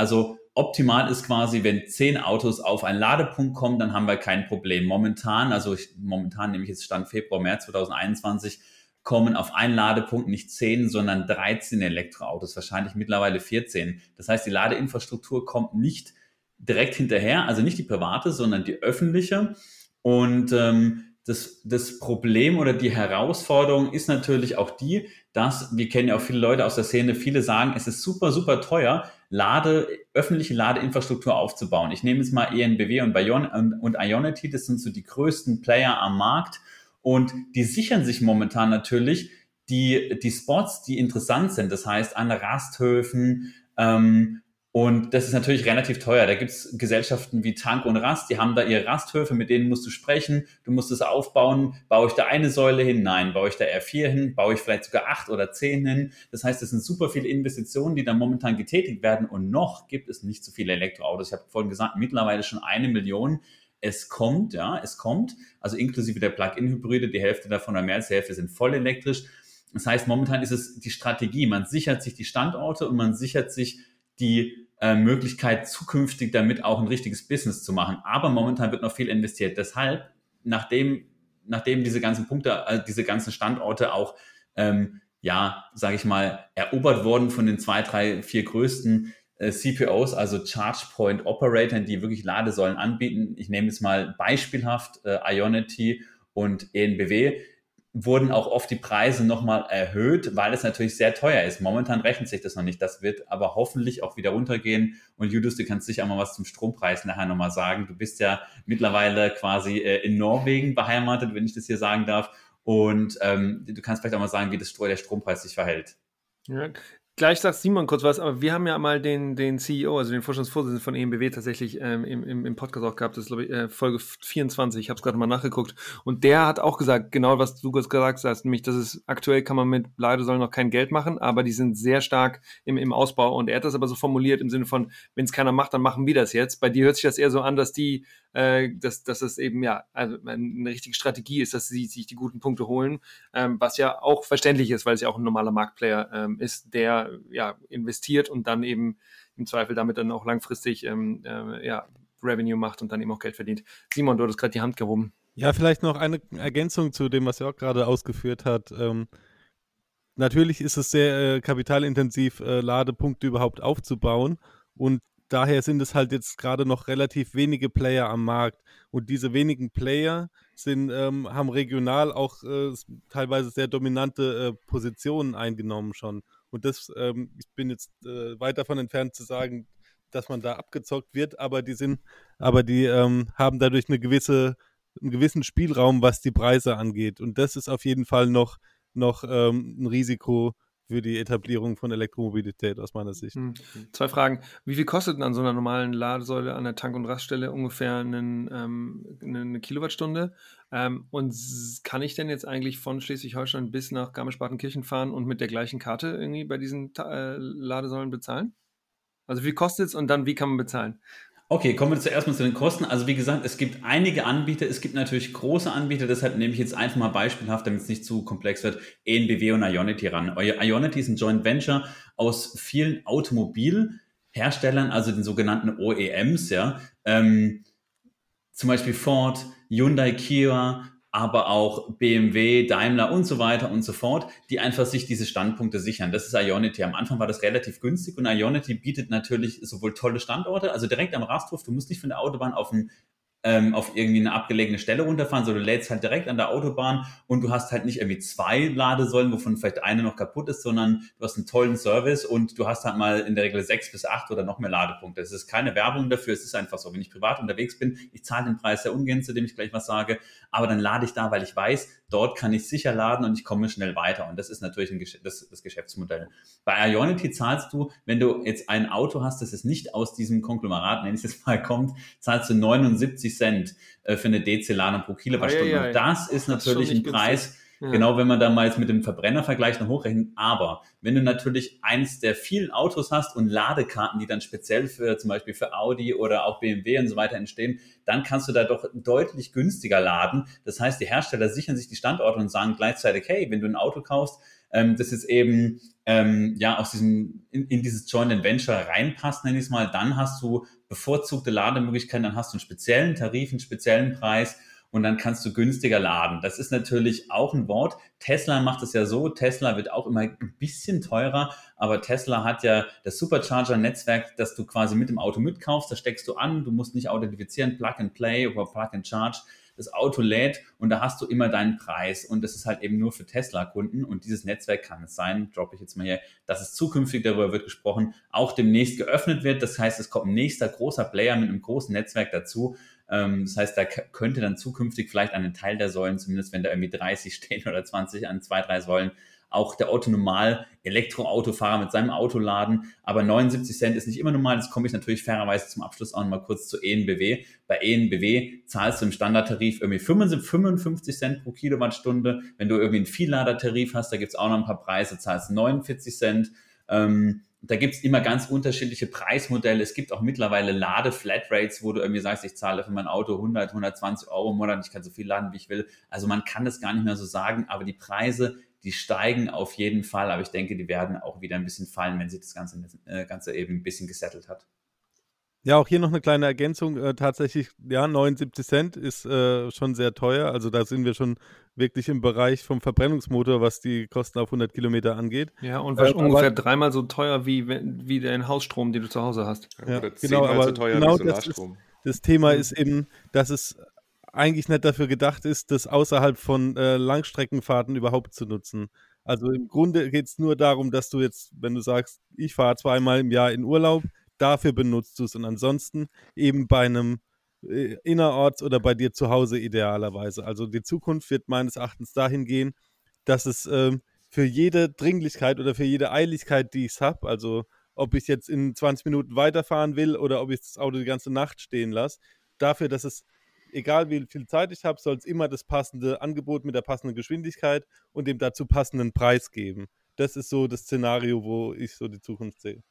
Also optimal ist quasi, wenn zehn Autos auf einen Ladepunkt kommen, dann haben wir kein Problem. Momentan, also ich, momentan nehme ich jetzt Stand Februar, März 2021, kommen auf einen Ladepunkt nicht zehn, sondern 13 Elektroautos, wahrscheinlich mittlerweile 14. Das heißt, die Ladeinfrastruktur kommt nicht direkt hinterher, also nicht die private, sondern die öffentliche. Und ähm, das, das Problem oder die Herausforderung ist natürlich auch die, dass wir kennen ja auch viele Leute aus der Szene, viele sagen, es ist super, super teuer, Lade, öffentliche Ladeinfrastruktur aufzubauen. Ich nehme jetzt mal ENBW und, Bion und, und Ionity, das sind so die größten Player am Markt und die sichern sich momentan natürlich die, die Spots, die interessant sind. Das heißt, an Rasthöfen, ähm, und das ist natürlich relativ teuer. Da gibt's Gesellschaften wie Tank und Rast, die haben da ihre Rasthöfe, mit denen musst du sprechen, du musst es aufbauen. Baue ich da eine Säule hin? Nein. Baue ich da R4 hin? Baue ich vielleicht sogar acht oder zehn hin? Das heißt, es sind super viele Investitionen, die da momentan getätigt werden und noch gibt es nicht so viele Elektroautos. Ich habe vorhin gesagt, mittlerweile schon eine Million. Es kommt, ja, es kommt, also inklusive der Plug-in-Hybride, die Hälfte davon oder mehr als die Hälfte sind voll elektrisch. Das heißt, momentan ist es die Strategie. Man sichert sich die Standorte und man sichert sich die äh, Möglichkeit, zukünftig damit auch ein richtiges Business zu machen. Aber momentan wird noch viel investiert. Deshalb, nachdem, nachdem diese ganzen Punkte, äh, diese ganzen Standorte auch, ähm, ja, sage ich mal, erobert wurden von den zwei, drei, vier größten äh, CPOs, also Charge Point Operatoren, die wirklich Ladesäulen anbieten. Ich nehme jetzt mal beispielhaft äh, Ionity und ENBW wurden auch oft die Preise nochmal erhöht, weil es natürlich sehr teuer ist. Momentan rechnet sich das noch nicht. Das wird aber hoffentlich auch wieder runtergehen. Und Judith, du kannst sicher mal was zum Strompreis nachher nochmal sagen. Du bist ja mittlerweile quasi äh, in Norwegen beheimatet, wenn ich das hier sagen darf. Und ähm, du kannst vielleicht auch mal sagen, wie das, der Strompreis sich verhält. Ja, Gleich sagt Simon kurz was, aber wir haben ja mal den, den CEO, also den Vorstandsvorsitzenden von EMBW tatsächlich ähm, im, im, Podcast auch gehabt. Das ist, glaube ich, äh, Folge 24. Ich habe es gerade mal nachgeguckt. Und der hat auch gesagt, genau was du gesagt hast, nämlich, dass es aktuell kann man mit Ladesäulen noch kein Geld machen, aber die sind sehr stark im, im Ausbau. Und er hat das aber so formuliert im Sinne von, wenn es keiner macht, dann machen wir das jetzt. Bei dir hört sich das eher so an, dass die äh, dass, dass es eben ja also eine richtige Strategie ist, dass sie sich die guten Punkte holen, ähm, was ja auch verständlich ist, weil es ja auch ein normaler Marktplayer ähm, ist, der ja investiert und dann eben im Zweifel damit dann auch langfristig ähm, äh, ja, Revenue macht und dann eben auch Geld verdient. Simon, du hattest gerade die Hand gehoben. Ja, vielleicht noch eine Ergänzung zu dem, was Jörg gerade ausgeführt hat. Ähm, natürlich ist es sehr äh, kapitalintensiv, äh, Ladepunkte überhaupt aufzubauen. Und daher sind es halt jetzt gerade noch relativ wenige Player am Markt. Und diese wenigen Player sind, ähm, haben regional auch äh, teilweise sehr dominante äh, Positionen eingenommen schon. Und das, ähm, ich bin jetzt äh, weit davon entfernt zu sagen, dass man da abgezockt wird, aber die sind, aber die ähm, haben dadurch eine gewisse, einen gewissen Spielraum, was die Preise angeht. Und das ist auf jeden Fall noch, noch ähm, ein Risiko für die Etablierung von Elektromobilität aus meiner Sicht. Mhm. Zwei Fragen. Wie viel kostet denn an so einer normalen Ladesäule an der Tank- und Raststelle ungefähr einen, ähm, eine Kilowattstunde? Ähm, und kann ich denn jetzt eigentlich von Schleswig-Holstein bis nach Garmisch-Partenkirchen fahren und mit der gleichen Karte irgendwie bei diesen äh, Ladesäulen bezahlen? Also wie kostet es und dann wie kann man bezahlen? Okay, kommen wir zuerst mal zu den Kosten. Also wie gesagt, es gibt einige Anbieter, es gibt natürlich große Anbieter, deshalb nehme ich jetzt einfach mal beispielhaft, damit es nicht zu komplex wird, ENBW und Ionity ran. Euer Ionity ist ein Joint Venture aus vielen Automobilherstellern, also den sogenannten OEMs, ja. Ähm, zum Beispiel Ford, Hyundai, Kia, aber auch BMW, Daimler und so weiter und so fort, die einfach sich diese Standpunkte sichern. Das ist Ionity. Am Anfang war das relativ günstig und Ionity bietet natürlich sowohl tolle Standorte, also direkt am Rasthof, du musst nicht von der Autobahn auf ein ähm, auf irgendwie eine abgelegene Stelle runterfahren, sondern du lädst halt direkt an der Autobahn und du hast halt nicht irgendwie zwei Ladesäulen, wovon vielleicht eine noch kaputt ist, sondern du hast einen tollen Service und du hast halt mal in der Regel sechs bis acht oder noch mehr Ladepunkte. Es ist keine Werbung dafür, es ist einfach so. Wenn ich privat unterwegs bin, ich zahle den Preis sehr ungern, zu dem ich gleich was sage, aber dann lade ich da, weil ich weiß, dort kann ich sicher laden und ich komme schnell weiter. Und das ist natürlich ein, das, das Geschäftsmodell. Bei Ionity zahlst du, wenn du jetzt ein Auto hast, das es nicht aus diesem Konglomerat, nenne ich es mal, kommt, zahlst du 79 Cent äh, für eine DC-Ladung pro Kilowattstunde. Ah, ja, ja, ja. Das ist natürlich ein Preis, Genau, wenn man da mal jetzt mit dem Verbrennervergleich noch hochrechnet. Aber wenn du natürlich eins der vielen Autos hast und Ladekarten, die dann speziell für zum Beispiel für Audi oder auch BMW und so weiter entstehen, dann kannst du da doch deutlich günstiger laden. Das heißt, die Hersteller sichern sich die Standorte und sagen gleichzeitig, hey, wenn du ein Auto kaufst, ähm, das jetzt eben ähm, ja aus diesem in, in dieses Joint Venture reinpasst, nenne ich es mal, dann hast du bevorzugte Lademöglichkeiten, dann hast du einen speziellen Tarif, einen speziellen Preis und dann kannst du günstiger laden. Das ist natürlich auch ein Wort. Tesla macht es ja so, Tesla wird auch immer ein bisschen teurer, aber Tesla hat ja das Supercharger-Netzwerk, das du quasi mit dem Auto mitkaufst, das steckst du an, du musst nicht authentifizieren, Plug and Play oder Plug and Charge. Das Auto lädt und da hast du immer deinen Preis und das ist halt eben nur für Tesla-Kunden und dieses Netzwerk kann es sein, droppe ich jetzt mal hier, dass es zukünftig, darüber wird gesprochen, auch demnächst geöffnet wird. Das heißt, es kommt ein nächster großer Player mit einem großen Netzwerk dazu, ähm, das heißt, da könnte dann zukünftig vielleicht an einem Teil der Säulen, zumindest wenn da irgendwie 30 stehen oder 20 an zwei, drei Säulen, auch der autonomal Elektroautofahrer mit seinem Auto laden. Aber 79 Cent ist nicht immer normal. Das komme ich natürlich fairerweise zum Abschluss auch nochmal kurz zu ENBW. Bei ENBW zahlst du im Standardtarif irgendwie 55 Cent pro Kilowattstunde. Wenn du irgendwie einen Vielladertarif hast, da gibt es auch noch ein paar Preise, zahlst 49 Cent. Ähm, da gibt es immer ganz unterschiedliche Preismodelle. Es gibt auch mittlerweile Lade-Flatrates, wo du irgendwie sagst, ich zahle für mein Auto 100, 120 Euro im Monat, ich kann so viel laden, wie ich will. Also man kann das gar nicht mehr so sagen, aber die Preise, die steigen auf jeden Fall. Aber ich denke, die werden auch wieder ein bisschen fallen, wenn sich das Ganze, äh, Ganze eben ein bisschen gesettelt hat. Ja, auch hier noch eine kleine Ergänzung. Äh, tatsächlich, ja, 79 Cent ist äh, schon sehr teuer. Also da sind wir schon wirklich im Bereich vom Verbrennungsmotor, was die Kosten auf 100 Kilometer angeht. Ja, und äh, ungefähr aber, dreimal so teuer wie, wie dein Hausstrom, den du zu Hause hast. Ja, ja genau, aber so teuer genau wie das, ist, das Thema ist eben, dass es eigentlich nicht dafür gedacht ist, das außerhalb von äh, Langstreckenfahrten überhaupt zu nutzen. Also im Grunde geht es nur darum, dass du jetzt, wenn du sagst, ich fahre zweimal im Jahr in Urlaub, dafür benutzt du es und ansonsten eben bei einem äh, innerorts oder bei dir zu Hause idealerweise. Also die Zukunft wird meines Erachtens dahin gehen, dass es ähm, für jede Dringlichkeit oder für jede Eiligkeit, die ich habe, also ob ich jetzt in 20 Minuten weiterfahren will oder ob ich das Auto die ganze Nacht stehen lasse, dafür, dass es, egal wie viel Zeit ich habe, soll es immer das passende Angebot mit der passenden Geschwindigkeit und dem dazu passenden Preis geben. Das ist so das Szenario, wo ich so die Zukunft sehe.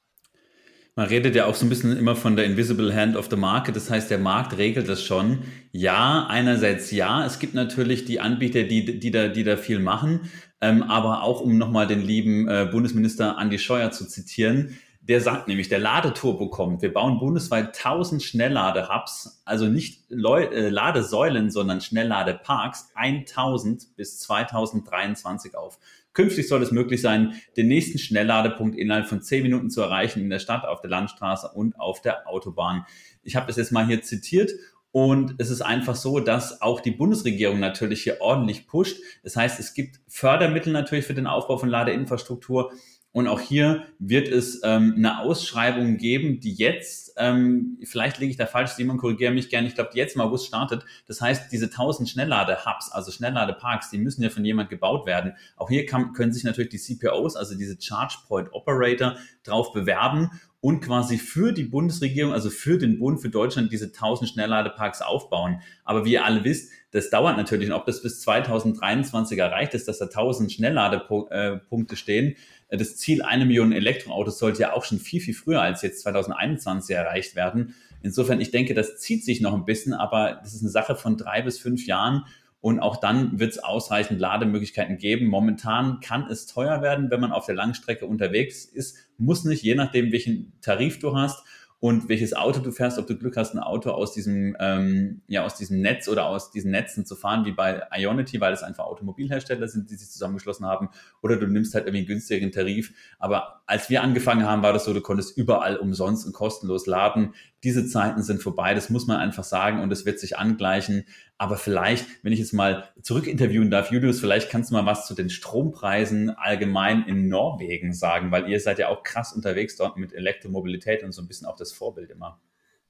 Man redet ja auch so ein bisschen immer von der Invisible Hand of the Market. Das heißt, der Markt regelt das schon. Ja, einerseits ja. Es gibt natürlich die Anbieter, die, die, da, die da viel machen. Ähm, aber auch, um nochmal den lieben äh, Bundesminister Andi Scheuer zu zitieren, der sagt nämlich, der Ladeturbo kommt. Wir bauen bundesweit 1000 Schnelllade-Hubs, also nicht Leu äh, Ladesäulen, sondern Schnellladeparks, 1000 bis 2023 auf. Künftig soll es möglich sein, den nächsten Schnellladepunkt innerhalb von zehn Minuten zu erreichen in der Stadt, auf der Landstraße und auf der Autobahn. Ich habe das jetzt mal hier zitiert und es ist einfach so, dass auch die Bundesregierung natürlich hier ordentlich pusht. Das heißt, es gibt Fördermittel natürlich für den Aufbau von Ladeinfrastruktur. Und auch hier wird es ähm, eine Ausschreibung geben, die jetzt, ähm, vielleicht liege ich da falsch, Simon, korrigiere mich gerne, ich glaube, die jetzt im August startet. Das heißt, diese 1000 Schnelllade-Hubs, also Schnellladeparks, die müssen ja von jemand gebaut werden. Auch hier kann, können sich natürlich die CPOs, also diese Charge Point Operator, drauf bewerben und quasi für die Bundesregierung, also für den Bund, für Deutschland diese 1000 Schnellladeparks aufbauen. Aber wie ihr alle wisst, das dauert natürlich. Und ob das bis 2023 erreicht ist, dass da 1000 Schnellladepunkte stehen, das Ziel eine Million Elektroautos sollte ja auch schon viel, viel früher als jetzt 2021 erreicht werden. Insofern, ich denke, das zieht sich noch ein bisschen, aber das ist eine Sache von drei bis fünf Jahren. Und auch dann wird es ausreichend Lademöglichkeiten geben. Momentan kann es teuer werden, wenn man auf der Langstrecke unterwegs ist. Muss nicht, je nachdem, welchen Tarif du hast und welches Auto du fährst, ob du Glück hast, ein Auto aus diesem, ähm, ja, aus diesem Netz oder aus diesen Netzen zu fahren, wie bei Ionity, weil es einfach Automobilhersteller sind, die sich zusammengeschlossen haben, oder du nimmst halt irgendwie einen günstigeren Tarif. Aber als wir angefangen haben, war das so, du konntest überall umsonst und kostenlos laden. Diese Zeiten sind vorbei, das muss man einfach sagen und es wird sich angleichen. Aber vielleicht, wenn ich jetzt mal zurückinterviewen darf, Julius, vielleicht kannst du mal was zu den Strompreisen allgemein in Norwegen sagen, weil ihr seid ja auch krass unterwegs dort mit Elektromobilität und so ein bisschen auch das Vorbild immer.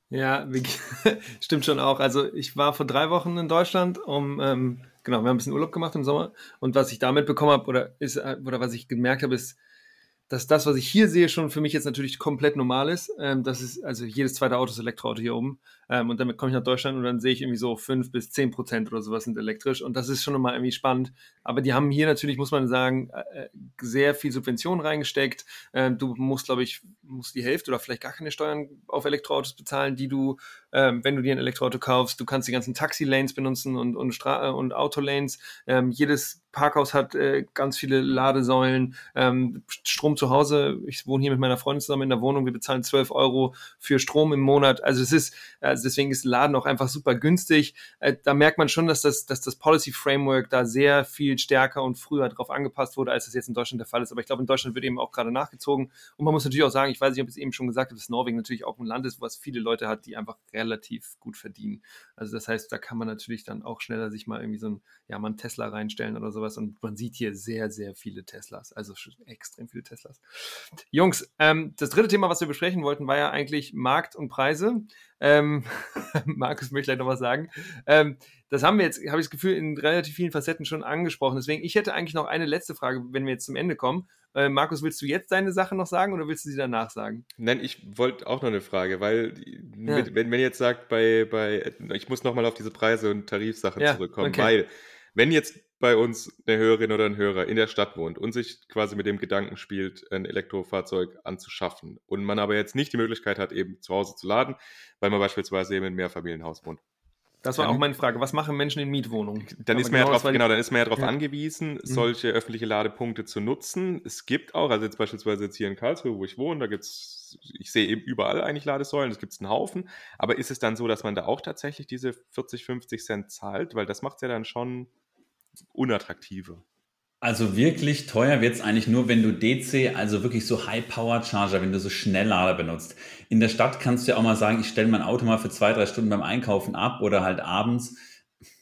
Ja, stimmt schon auch. Also ich war vor drei Wochen in Deutschland, um ähm, genau, wir haben ein bisschen Urlaub gemacht im Sommer und was ich damit bekommen habe oder ist oder was ich gemerkt habe, ist, dass das, was ich hier sehe, schon für mich jetzt natürlich komplett normal ist. Ähm, das ist, also jedes zweite Auto ist Elektroauto hier oben. Ähm, und damit komme ich nach Deutschland und dann sehe ich irgendwie so fünf bis zehn Prozent oder sowas sind elektrisch. Und das ist schon mal irgendwie spannend. Aber die haben hier natürlich, muss man sagen, äh, äh sehr viel Subventionen reingesteckt. Ähm, du musst, glaube ich, musst die Hälfte oder vielleicht gar keine Steuern auf Elektroautos bezahlen, die du, ähm, wenn du dir ein Elektroauto kaufst, du kannst die ganzen Taxi-Lanes benutzen und, und, Stra und Autolanes. Ähm, jedes Parkhaus hat äh, ganz viele Ladesäulen, ähm, Strom zu Hause. Ich wohne hier mit meiner Freundin zusammen in der Wohnung. Wir bezahlen 12 Euro für Strom im Monat. Also es ist, also deswegen ist Laden auch einfach super günstig. Äh, da merkt man schon, dass das, dass das Policy Framework da sehr viel stärker und früher drauf angepasst wurde, als das jetzt in Deutschland der Fall ist. Aber ich glaube, in Deutschland wird eben auch gerade nachgezogen. Und man muss natürlich auch sagen, ich weiß nicht, ob ich es eben schon gesagt habe, dass Norwegen natürlich auch ein Land ist, was viele Leute hat, die einfach relativ gut verdienen. Also das heißt, da kann man natürlich dann auch schneller sich mal irgendwie so ein, ja, mal einen Tesla reinstellen oder so sowas. Und man sieht hier sehr, sehr viele Teslas, also extrem viele Teslas. Jungs, ähm, das dritte Thema, was wir besprechen wollten, war ja eigentlich Markt und Preise. Ähm, Markus möchte gleich noch was sagen. Ähm, das haben wir jetzt, habe ich das Gefühl, in relativ vielen Facetten schon angesprochen. Deswegen, ich hätte eigentlich noch eine letzte Frage, wenn wir jetzt zum Ende kommen. Äh, Markus, willst du jetzt deine Sache noch sagen oder willst du sie danach sagen? Nein, ich wollte auch noch eine Frage, weil ja. mit, wenn, wenn jetzt sagt, bei, bei, ich muss nochmal auf diese Preise und Tarifsache ja, zurückkommen, okay. weil wenn jetzt bei uns eine Hörerin oder ein Hörer in der Stadt wohnt und sich quasi mit dem Gedanken spielt, ein Elektrofahrzeug anzuschaffen und man aber jetzt nicht die Möglichkeit hat, eben zu Hause zu laden, weil man beispielsweise eben in Mehrfamilienhaus wohnt. Das war auch meine Frage. Was machen Menschen in Mietwohnungen? Dann ist man genau, ja drauf, genau, dann ist man ja darauf ja. angewiesen, mhm. solche mhm. öffentliche Ladepunkte zu nutzen. Es gibt auch, also jetzt beispielsweise jetzt hier in Karlsruhe, wo ich wohne, da gibt es, ich sehe eben überall eigentlich Ladesäulen, es gibt einen Haufen. Aber ist es dann so, dass man da auch tatsächlich diese 40, 50 Cent zahlt? Weil das macht es ja dann schon unattraktiver. Also wirklich teuer wird es eigentlich nur, wenn du DC, also wirklich so High-Power-Charger, wenn du so Schnelllader benutzt. In der Stadt kannst du ja auch mal sagen, ich stelle mein Auto mal für zwei, drei Stunden beim Einkaufen ab oder halt abends.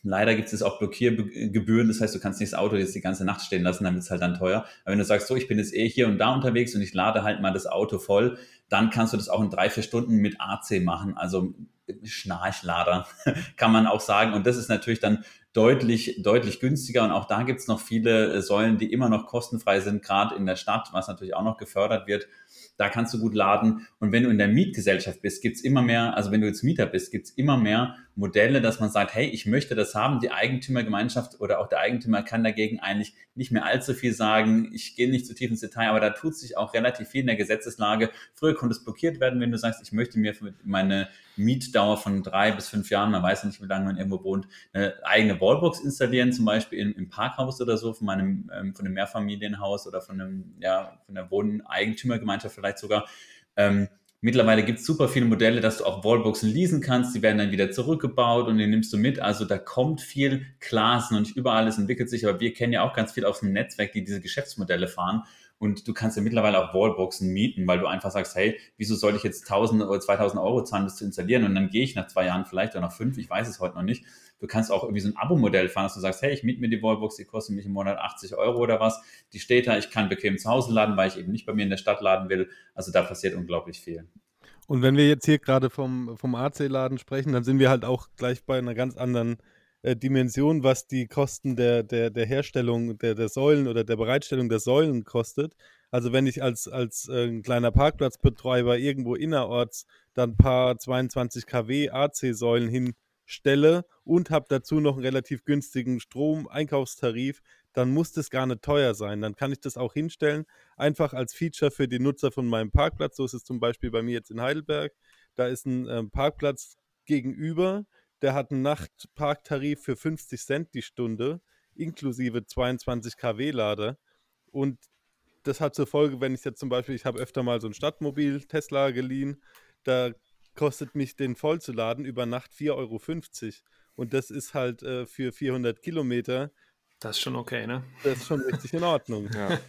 Leider gibt es auch Blockiergebühren, das heißt, du kannst nicht das Auto jetzt die ganze Nacht stehen lassen, dann wird es halt dann teuer. Aber wenn du sagst, so, ich bin jetzt eh hier und da unterwegs und ich lade halt mal das Auto voll, dann kannst du das auch in drei, vier Stunden mit AC machen. Also Schnarchlader, kann man auch sagen. Und das ist natürlich dann deutlich, deutlich günstiger. Und auch da gibt es noch viele äh, Säulen, die immer noch kostenfrei sind, gerade in der Stadt, was natürlich auch noch gefördert wird. Da kannst du gut laden. Und wenn du in der Mietgesellschaft bist, gibt's immer mehr, also wenn du jetzt Mieter bist, gibt's immer mehr Modelle, dass man sagt, hey, ich möchte das haben. Die Eigentümergemeinschaft oder auch der Eigentümer kann dagegen eigentlich nicht mehr allzu viel sagen. Ich gehe nicht zu tief ins Detail, aber da tut sich auch relativ viel in der Gesetzeslage. Früher konnte es blockiert werden, wenn du sagst, ich möchte mir meine Mietdauer von drei bis fünf Jahren, man weiß nicht, wie lange man irgendwo wohnt, eine eigene Wallbox installieren, zum Beispiel im, im Parkhaus oder so, von meinem, ähm, von einem Mehrfamilienhaus oder von einem, ja, von der Wohneigentümergemeinschaft vielleicht sogar. Ähm, Mittlerweile gibt es super viele Modelle, dass du auch Wallboxen leasen kannst. Die werden dann wieder zurückgebaut und die nimmst du mit. Also da kommt viel ist noch nicht überall, es entwickelt sich, aber wir kennen ja auch ganz viel aus dem Netzwerk, die diese Geschäftsmodelle fahren. Und du kannst ja mittlerweile auch Wallboxen mieten, weil du einfach sagst, hey, wieso soll ich jetzt 1000 oder 2000 Euro zahlen, das zu installieren? Und dann gehe ich nach zwei Jahren vielleicht oder nach fünf, ich weiß es heute noch nicht. Du kannst auch irgendwie so ein Abo-Modell fahren, dass du sagst, hey, ich miete mir die Wallbox, die kostet mich im Monat 80 Euro oder was. Die steht da, ich kann bequem zu Hause laden, weil ich eben nicht bei mir in der Stadt laden will. Also da passiert unglaublich viel. Und wenn wir jetzt hier gerade vom, vom AC-Laden sprechen, dann sind wir halt auch gleich bei einer ganz anderen äh, Dimension, was die Kosten der, der, der Herstellung der, der Säulen oder der Bereitstellung der Säulen kostet. Also wenn ich als, als äh, kleiner Parkplatzbetreiber irgendwo innerorts dann ein paar 22 kW AC-Säulen hinstelle und habe dazu noch einen relativ günstigen Strom-Einkaufstarif, dann muss das gar nicht teuer sein. Dann kann ich das auch hinstellen, einfach als Feature für die Nutzer von meinem Parkplatz. So ist es zum Beispiel bei mir jetzt in Heidelberg. Da ist ein äh, Parkplatz gegenüber, der hat einen Nachtparktarif für 50 Cent die Stunde, inklusive 22 kW-Lader. Und das hat zur Folge, wenn ich jetzt zum Beispiel, ich habe öfter mal so ein Stadtmobil Tesla geliehen, da kostet mich den vollzuladen über Nacht 4,50 Euro. Und das ist halt äh, für 400 Kilometer. Das ist schon okay, ne? Das ist schon richtig in Ordnung. Ja.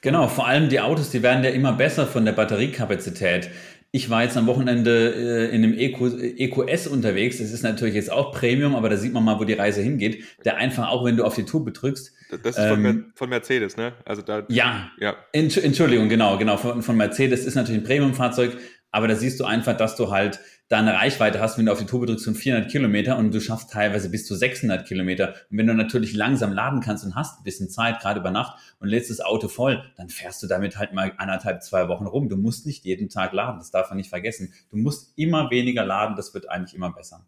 Genau, vor allem die Autos, die werden ja immer besser von der Batteriekapazität. Ich war jetzt am Wochenende äh, in einem EQ, EQS unterwegs. Das ist natürlich jetzt auch Premium, aber da sieht man mal, wo die Reise hingeht. Der einfach auch, wenn du auf die Tube drückst. Das ist ähm, von, von, Mercedes, ne? Also da. Ja. ja. Entschuldigung, genau, genau. Von, von Mercedes ist natürlich ein Premium-Fahrzeug, aber da siehst du einfach, dass du halt da eine Reichweite hast, wenn du auf die Tube drückst von 400 Kilometer und du schaffst teilweise bis zu 600 Kilometer. Und wenn du natürlich langsam laden kannst und hast ein bisschen Zeit, gerade über Nacht, und lädst das Auto voll, dann fährst du damit halt mal anderthalb, zwei Wochen rum. Du musst nicht jeden Tag laden, das darf man nicht vergessen. Du musst immer weniger laden, das wird eigentlich immer besser.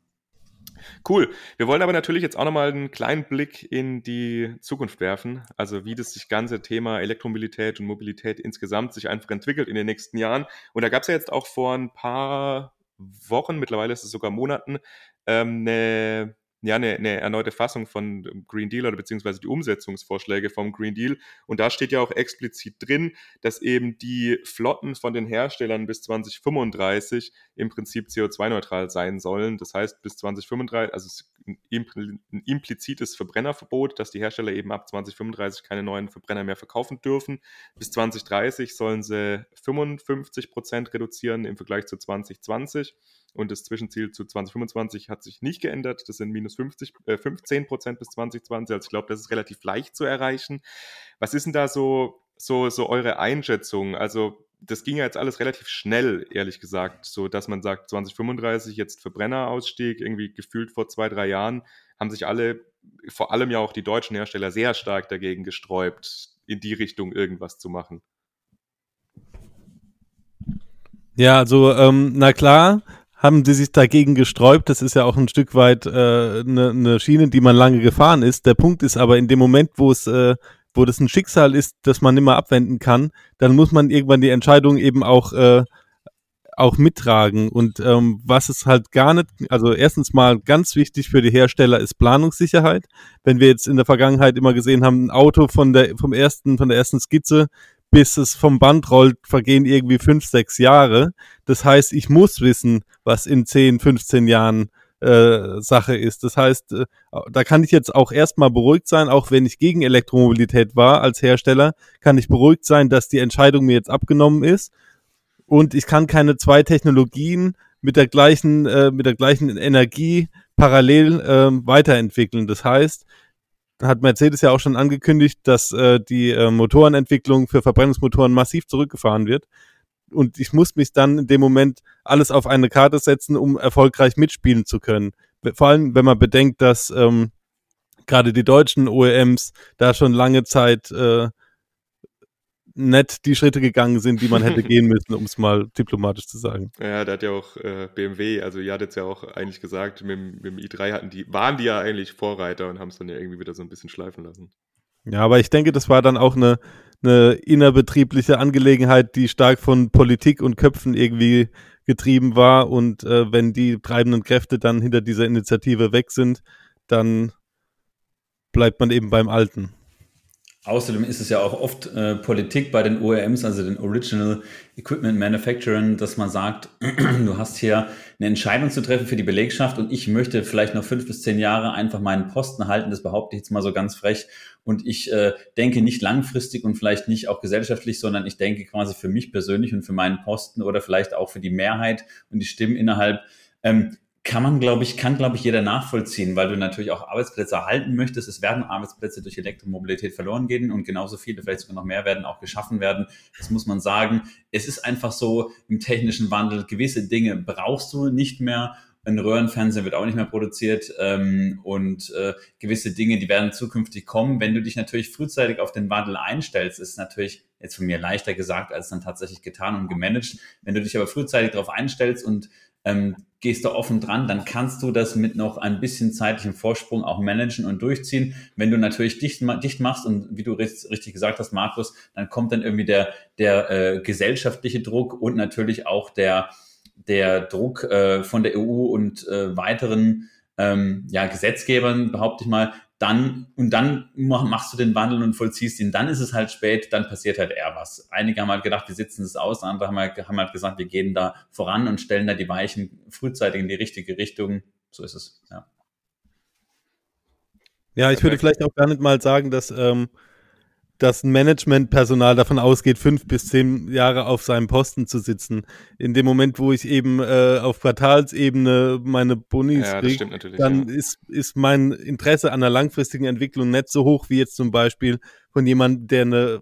Cool. Wir wollen aber natürlich jetzt auch nochmal einen kleinen Blick in die Zukunft werfen. Also wie das sich ganze Thema Elektromobilität und Mobilität insgesamt sich einfach entwickelt in den nächsten Jahren. Und da gab es ja jetzt auch vor ein paar Wochen, mittlerweile ist es sogar Monaten, ähm, eine ja, eine, eine erneute Fassung von Green Deal oder beziehungsweise die Umsetzungsvorschläge vom Green Deal. Und da steht ja auch explizit drin, dass eben die Flotten von den Herstellern bis 2035 im Prinzip CO2-neutral sein sollen. Das heißt, bis 2035, also ein implizites Verbrennerverbot, dass die Hersteller eben ab 2035 keine neuen Verbrenner mehr verkaufen dürfen. Bis 2030 sollen sie 55 Prozent reduzieren im Vergleich zu 2020. Und das Zwischenziel zu 2025 hat sich nicht geändert. Das sind minus 50, äh, 15 Prozent bis 2020. Also ich glaube, das ist relativ leicht zu erreichen. Was ist denn da so, so, so eure Einschätzung? Also das ging ja jetzt alles relativ schnell, ehrlich gesagt, so dass man sagt, 2035 jetzt Verbrennerausstieg, irgendwie gefühlt vor zwei, drei Jahren, haben sich alle, vor allem ja auch die deutschen Hersteller, sehr stark dagegen gesträubt, in die Richtung irgendwas zu machen. Ja, also, ähm, na klar, haben die sich dagegen gesträubt. Das ist ja auch ein Stück weit eine äh, ne, ne Schiene, die man lange gefahren ist. Der Punkt ist aber in dem Moment, wo es, äh, wo das ein Schicksal ist, das man nicht mehr abwenden kann, dann muss man irgendwann die Entscheidung eben auch äh, auch mittragen. Und ähm, was es halt gar nicht, also erstens mal ganz wichtig für die Hersteller ist Planungssicherheit. Wenn wir jetzt in der Vergangenheit immer gesehen haben, ein Auto von der vom ersten von der ersten Skizze bis es vom Band rollt, vergehen irgendwie fünf, sechs Jahre. Das heißt, ich muss wissen, was in 10, 15 Jahren äh, Sache ist. Das heißt, äh, da kann ich jetzt auch erstmal beruhigt sein, auch wenn ich gegen Elektromobilität war als Hersteller, kann ich beruhigt sein, dass die Entscheidung mir jetzt abgenommen ist und ich kann keine zwei Technologien mit der gleichen, äh, mit der gleichen Energie parallel äh, weiterentwickeln. Das heißt, hat Mercedes ja auch schon angekündigt, dass äh, die äh, Motorenentwicklung für Verbrennungsmotoren massiv zurückgefahren wird. Und ich muss mich dann in dem Moment alles auf eine Karte setzen, um erfolgreich mitspielen zu können. Vor allem, wenn man bedenkt, dass ähm, gerade die deutschen OEMs da schon lange Zeit äh, nicht die Schritte gegangen sind, die man hätte gehen müssen, um es mal diplomatisch zu sagen. Ja, da hat ja auch äh, BMW, also ihr hattet es ja auch eigentlich gesagt, mit, mit, dem i3 hatten die, waren die ja eigentlich Vorreiter und haben es dann ja irgendwie wieder so ein bisschen schleifen lassen. Ja, aber ich denke, das war dann auch eine, eine innerbetriebliche Angelegenheit, die stark von Politik und Köpfen irgendwie getrieben war. Und äh, wenn die treibenden Kräfte dann hinter dieser Initiative weg sind, dann bleibt man eben beim Alten. Außerdem ist es ja auch oft äh, Politik bei den OEMs, also den Original Equipment Manufacturern, dass man sagt, du hast hier eine Entscheidung zu treffen für die Belegschaft und ich möchte vielleicht noch fünf bis zehn Jahre einfach meinen Posten halten, das behaupte ich jetzt mal so ganz frech. Und ich äh, denke nicht langfristig und vielleicht nicht auch gesellschaftlich, sondern ich denke quasi für mich persönlich und für meinen Posten oder vielleicht auch für die Mehrheit und die Stimmen innerhalb. Ähm, kann man, glaube ich, kann, glaube ich, jeder nachvollziehen, weil du natürlich auch Arbeitsplätze erhalten möchtest. Es werden Arbeitsplätze durch Elektromobilität verloren gehen und genauso viele, vielleicht sogar noch mehr werden auch geschaffen werden. Das muss man sagen. Es ist einfach so im technischen Wandel, gewisse Dinge brauchst du nicht mehr. Ein Röhrenfernseher wird auch nicht mehr produziert ähm, und äh, gewisse Dinge, die werden zukünftig kommen. Wenn du dich natürlich frühzeitig auf den Wandel einstellst, ist natürlich jetzt von mir leichter gesagt als dann tatsächlich getan und gemanagt. Wenn du dich aber frühzeitig darauf einstellst und ähm, gehst du offen dran, dann kannst du das mit noch ein bisschen zeitlichem Vorsprung auch managen und durchziehen. Wenn du natürlich dicht, dicht machst und wie du richtig gesagt hast, Markus, dann kommt dann irgendwie der, der äh, gesellschaftliche Druck und natürlich auch der, der Druck äh, von der EU und äh, weiteren ähm, ja, Gesetzgebern, behaupte ich mal, dann, und dann machst du den Wandel und vollziehst ihn, dann ist es halt spät, dann passiert halt eher was. Einige haben halt gedacht, wir sitzen es aus, andere haben halt, haben halt gesagt, wir gehen da voran und stellen da die Weichen frühzeitig in die richtige Richtung. So ist es, ja. Ja, ich würde vielleicht auch gar nicht mal sagen, dass ähm, das Managementpersonal davon ausgeht, fünf bis zehn Jahre auf seinem Posten zu sitzen. In dem Moment, wo ich eben äh, auf Quartalsebene meine Bonis ja, kriege, dann ja. ist, ist mein Interesse an der langfristigen Entwicklung nicht so hoch wie jetzt zum Beispiel von jemandem, der eine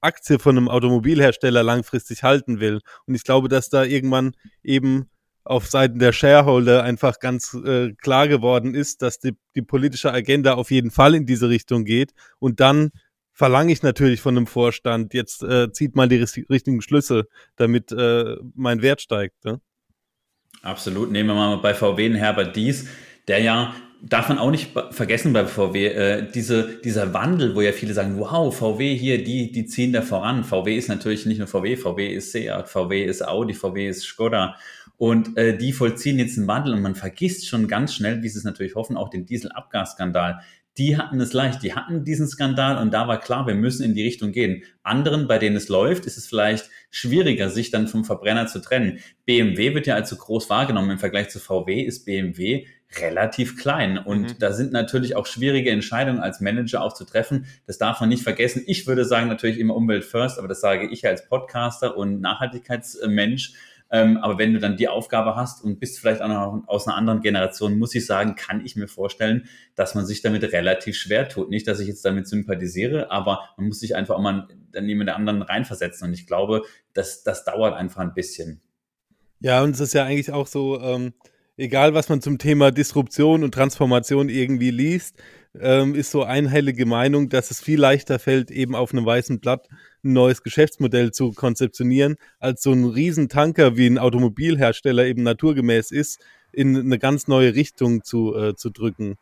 Aktie von einem Automobilhersteller langfristig halten will. Und ich glaube, dass da irgendwann eben auf Seiten der Shareholder einfach ganz äh, klar geworden ist, dass die, die politische Agenda auf jeden Fall in diese Richtung geht und dann verlange ich natürlich von einem Vorstand, jetzt äh, zieht mal die richtigen Schlüsse, damit äh, mein Wert steigt. Ne? Absolut. Nehmen wir mal bei VW einen Herbert Dies, der ja darf man auch nicht vergessen bei VW, äh, diese, dieser Wandel, wo ja viele sagen, wow, VW hier, die, die ziehen da voran. VW ist natürlich nicht nur VW, VW ist Seat, VW ist Audi, VW ist Skoda. Und äh, die vollziehen jetzt einen Wandel und man vergisst schon ganz schnell, wie sie es natürlich hoffen, auch den Dieselabgasskandal die hatten es leicht, die hatten diesen Skandal und da war klar, wir müssen in die Richtung gehen. Anderen, bei denen es läuft, ist es vielleicht schwieriger, sich dann vom Verbrenner zu trennen. BMW wird ja als so groß wahrgenommen im Vergleich zu VW, ist BMW relativ klein. Und mhm. da sind natürlich auch schwierige Entscheidungen als Manager auch zu treffen. Das darf man nicht vergessen. Ich würde sagen natürlich immer Umwelt first, aber das sage ich als Podcaster und Nachhaltigkeitsmensch. Ähm, aber wenn du dann die Aufgabe hast und bist vielleicht auch noch aus einer anderen Generation, muss ich sagen, kann ich mir vorstellen, dass man sich damit relativ schwer tut. Nicht, dass ich jetzt damit sympathisiere, aber man muss sich einfach auch mal dann jemand anderen reinversetzen. Und ich glaube, das, das dauert einfach ein bisschen. Ja, und es ist ja eigentlich auch so, ähm, egal was man zum Thema Disruption und Transformation irgendwie liest, ähm, ist so einhellige Meinung, dass es viel leichter fällt, eben auf einem weißen Blatt ein neues Geschäftsmodell zu konzeptionieren, als so ein Riesentanker wie ein Automobilhersteller eben naturgemäß ist, in eine ganz neue Richtung zu, äh, zu drücken.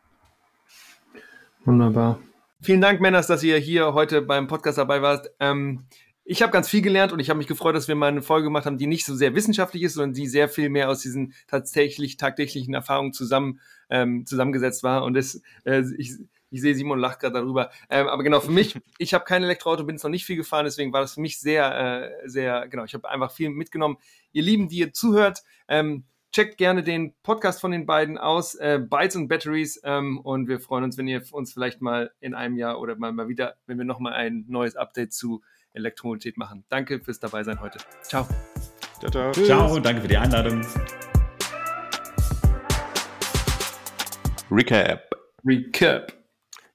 Wunderbar. Vielen Dank, Männers, dass ihr hier heute beim Podcast dabei wart. Ähm, ich habe ganz viel gelernt und ich habe mich gefreut, dass wir mal eine Folge gemacht haben, die nicht so sehr wissenschaftlich ist, sondern die sehr viel mehr aus diesen tatsächlich tagtäglichen Erfahrungen zusammen ähm, zusammengesetzt war. Und das, äh, ich, ich sehe, Simon lacht gerade darüber. Ähm, aber genau, für mich, ich habe kein Elektroauto, bin es noch nicht viel gefahren, deswegen war das für mich sehr, äh, sehr, genau, ich habe einfach viel mitgenommen. Ihr Lieben, die ihr zuhört, ähm, checkt gerne den Podcast von den beiden aus, äh, Bytes und Batteries. Ähm, und wir freuen uns, wenn ihr uns vielleicht mal in einem Jahr oder mal, mal wieder, wenn wir nochmal ein neues Update zu Elektromobilität machen. Danke fürs dabei sein heute. Ciao. Ciao, ciao. Ciao, danke für die Einladung. Recap. Recap.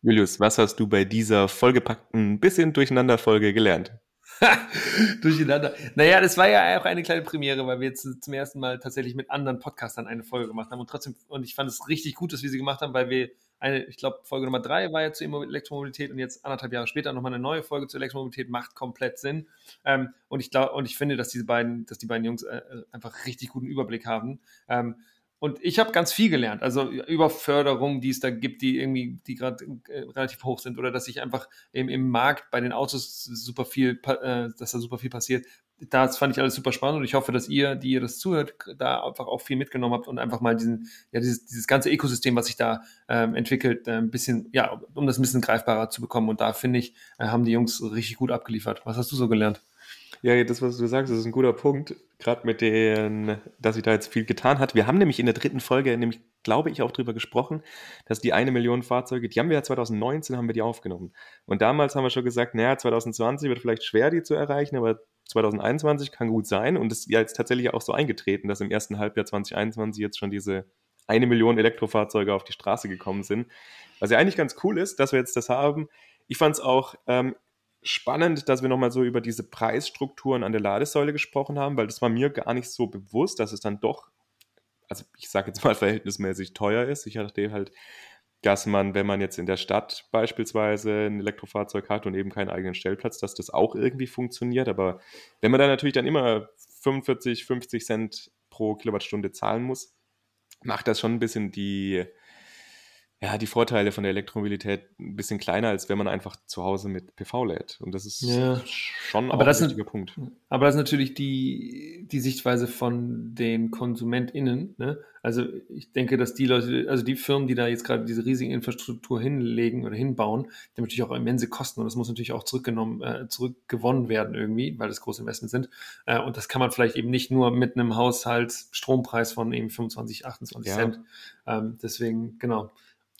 Julius, was hast du bei dieser vollgepackten, bisschen durcheinander Folge gelernt? durcheinander. Naja, das war ja auch eine kleine Premiere, weil wir jetzt zum ersten Mal tatsächlich mit anderen Podcastern eine Folge gemacht haben und trotzdem, und ich fand es richtig gut, dass wir sie gemacht haben, weil wir eine, ich glaube, Folge Nummer drei war ja zu Elektromobilität und jetzt anderthalb Jahre später nochmal eine neue Folge zur Elektromobilität macht komplett Sinn. Ähm, und ich glaube, und ich finde, dass diese beiden, dass die beiden Jungs äh, einfach richtig guten Überblick haben. Ähm, und ich habe ganz viel gelernt, also über Förderungen, die es da gibt, die irgendwie, die gerade äh, relativ hoch sind, oder dass sich einfach im, im Markt bei den Autos super viel, äh, dass da super viel passiert. das fand ich alles super spannend und ich hoffe, dass ihr, die ihr das zuhört, da einfach auch viel mitgenommen habt und einfach mal diesen, ja, dieses, dieses ganze Ökosystem, was sich da ähm, entwickelt, äh, ein bisschen, ja, um das ein bisschen greifbarer zu bekommen. Und da finde ich, äh, haben die Jungs richtig gut abgeliefert. Was hast du so gelernt? Ja, das, was du sagst, ist ein guter Punkt. Gerade mit den, dass sich da jetzt viel getan hat. Wir haben nämlich in der dritten Folge, nämlich, glaube ich, auch drüber gesprochen, dass die eine Million Fahrzeuge, die haben wir ja 2019, haben wir die aufgenommen. Und damals haben wir schon gesagt, naja, 2020 wird vielleicht schwer, die zu erreichen, aber 2021 kann gut sein. Und es ist ja jetzt tatsächlich auch so eingetreten, dass im ersten Halbjahr 2021 jetzt schon diese eine Million Elektrofahrzeuge auf die Straße gekommen sind. Was ja eigentlich ganz cool ist, dass wir jetzt das haben. Ich fand es auch ähm, spannend, dass wir nochmal so über diese Preisstrukturen an der Ladesäule gesprochen haben, weil das war mir gar nicht so bewusst, dass es dann doch, also ich sage jetzt mal verhältnismäßig teuer ist. Ich dachte halt, dass man, wenn man jetzt in der Stadt beispielsweise ein Elektrofahrzeug hat und eben keinen eigenen Stellplatz, dass das auch irgendwie funktioniert. Aber wenn man dann natürlich dann immer 45, 50 Cent pro Kilowattstunde zahlen muss, macht das schon ein bisschen die, ja, die Vorteile von der Elektromobilität ein bisschen kleiner, als wenn man einfach zu Hause mit PV lädt. Und das ist ja. schon aber auch das ein wichtiger Punkt. Aber das ist natürlich die, die Sichtweise von den KonsumentInnen. Ne? Also ich denke, dass die Leute, also die Firmen, die da jetzt gerade diese riesige Infrastruktur hinlegen oder hinbauen, die haben natürlich auch immense Kosten und das muss natürlich auch zurückgenommen, äh, zurückgewonnen werden irgendwie, weil das große Investments sind. Äh, und das kann man vielleicht eben nicht nur mit einem Haushaltsstrompreis von eben 25, 28 ja. Cent. Ähm, deswegen, genau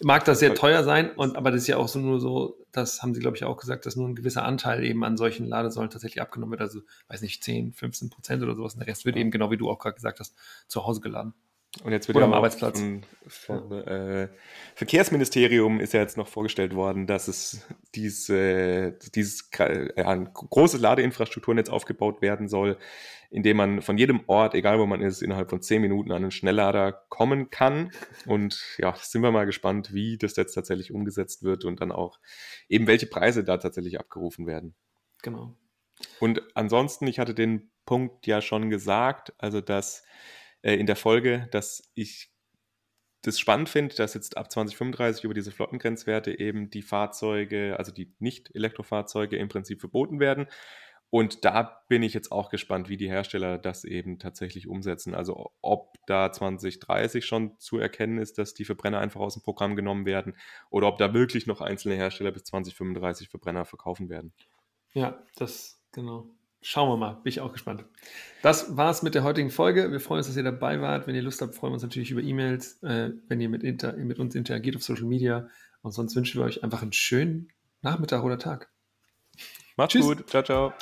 mag das sehr teuer sein, und, aber das ist ja auch so nur so, das haben sie, glaube ich, auch gesagt, dass nur ein gewisser Anteil eben an solchen Ladesäulen tatsächlich abgenommen wird. Also, weiß nicht, 10, 15 Prozent oder sowas. Und der Rest wird eben, genau wie du auch gerade gesagt hast, zu Hause geladen. Und jetzt wird Oder ja am Arbeitsplatz. Vom, vom äh, Verkehrsministerium ist ja jetzt noch vorgestellt worden, dass es diese, dieses ja, große Ladeinfrastrukturnetz aufgebaut werden soll, indem man von jedem Ort, egal wo man ist, innerhalb von zehn Minuten an einen Schnelllader kommen kann. Und ja, sind wir mal gespannt, wie das jetzt tatsächlich umgesetzt wird und dann auch eben welche Preise da tatsächlich abgerufen werden. Genau. Und ansonsten, ich hatte den Punkt ja schon gesagt, also dass äh, in der Folge, dass ich das spannend finde, dass jetzt ab 2035 über diese Flottengrenzwerte eben die Fahrzeuge, also die Nicht-Elektrofahrzeuge im Prinzip verboten werden. Und da bin ich jetzt auch gespannt, wie die Hersteller das eben tatsächlich umsetzen. Also ob da 2030 schon zu erkennen ist, dass die Verbrenner einfach aus dem Programm genommen werden oder ob da wirklich noch einzelne Hersteller bis 2035 Verbrenner verkaufen werden. Ja, das genau. Schauen wir mal, bin ich auch gespannt. Das war's mit der heutigen Folge. Wir freuen uns, dass ihr dabei wart. Wenn ihr Lust habt, freuen wir uns natürlich über E-Mails, äh, wenn ihr mit, inter, mit uns interagiert auf Social Media. Und sonst wünschen wir euch einfach einen schönen Nachmittag oder Tag. Macht's Tschüss. gut. Ciao, ciao.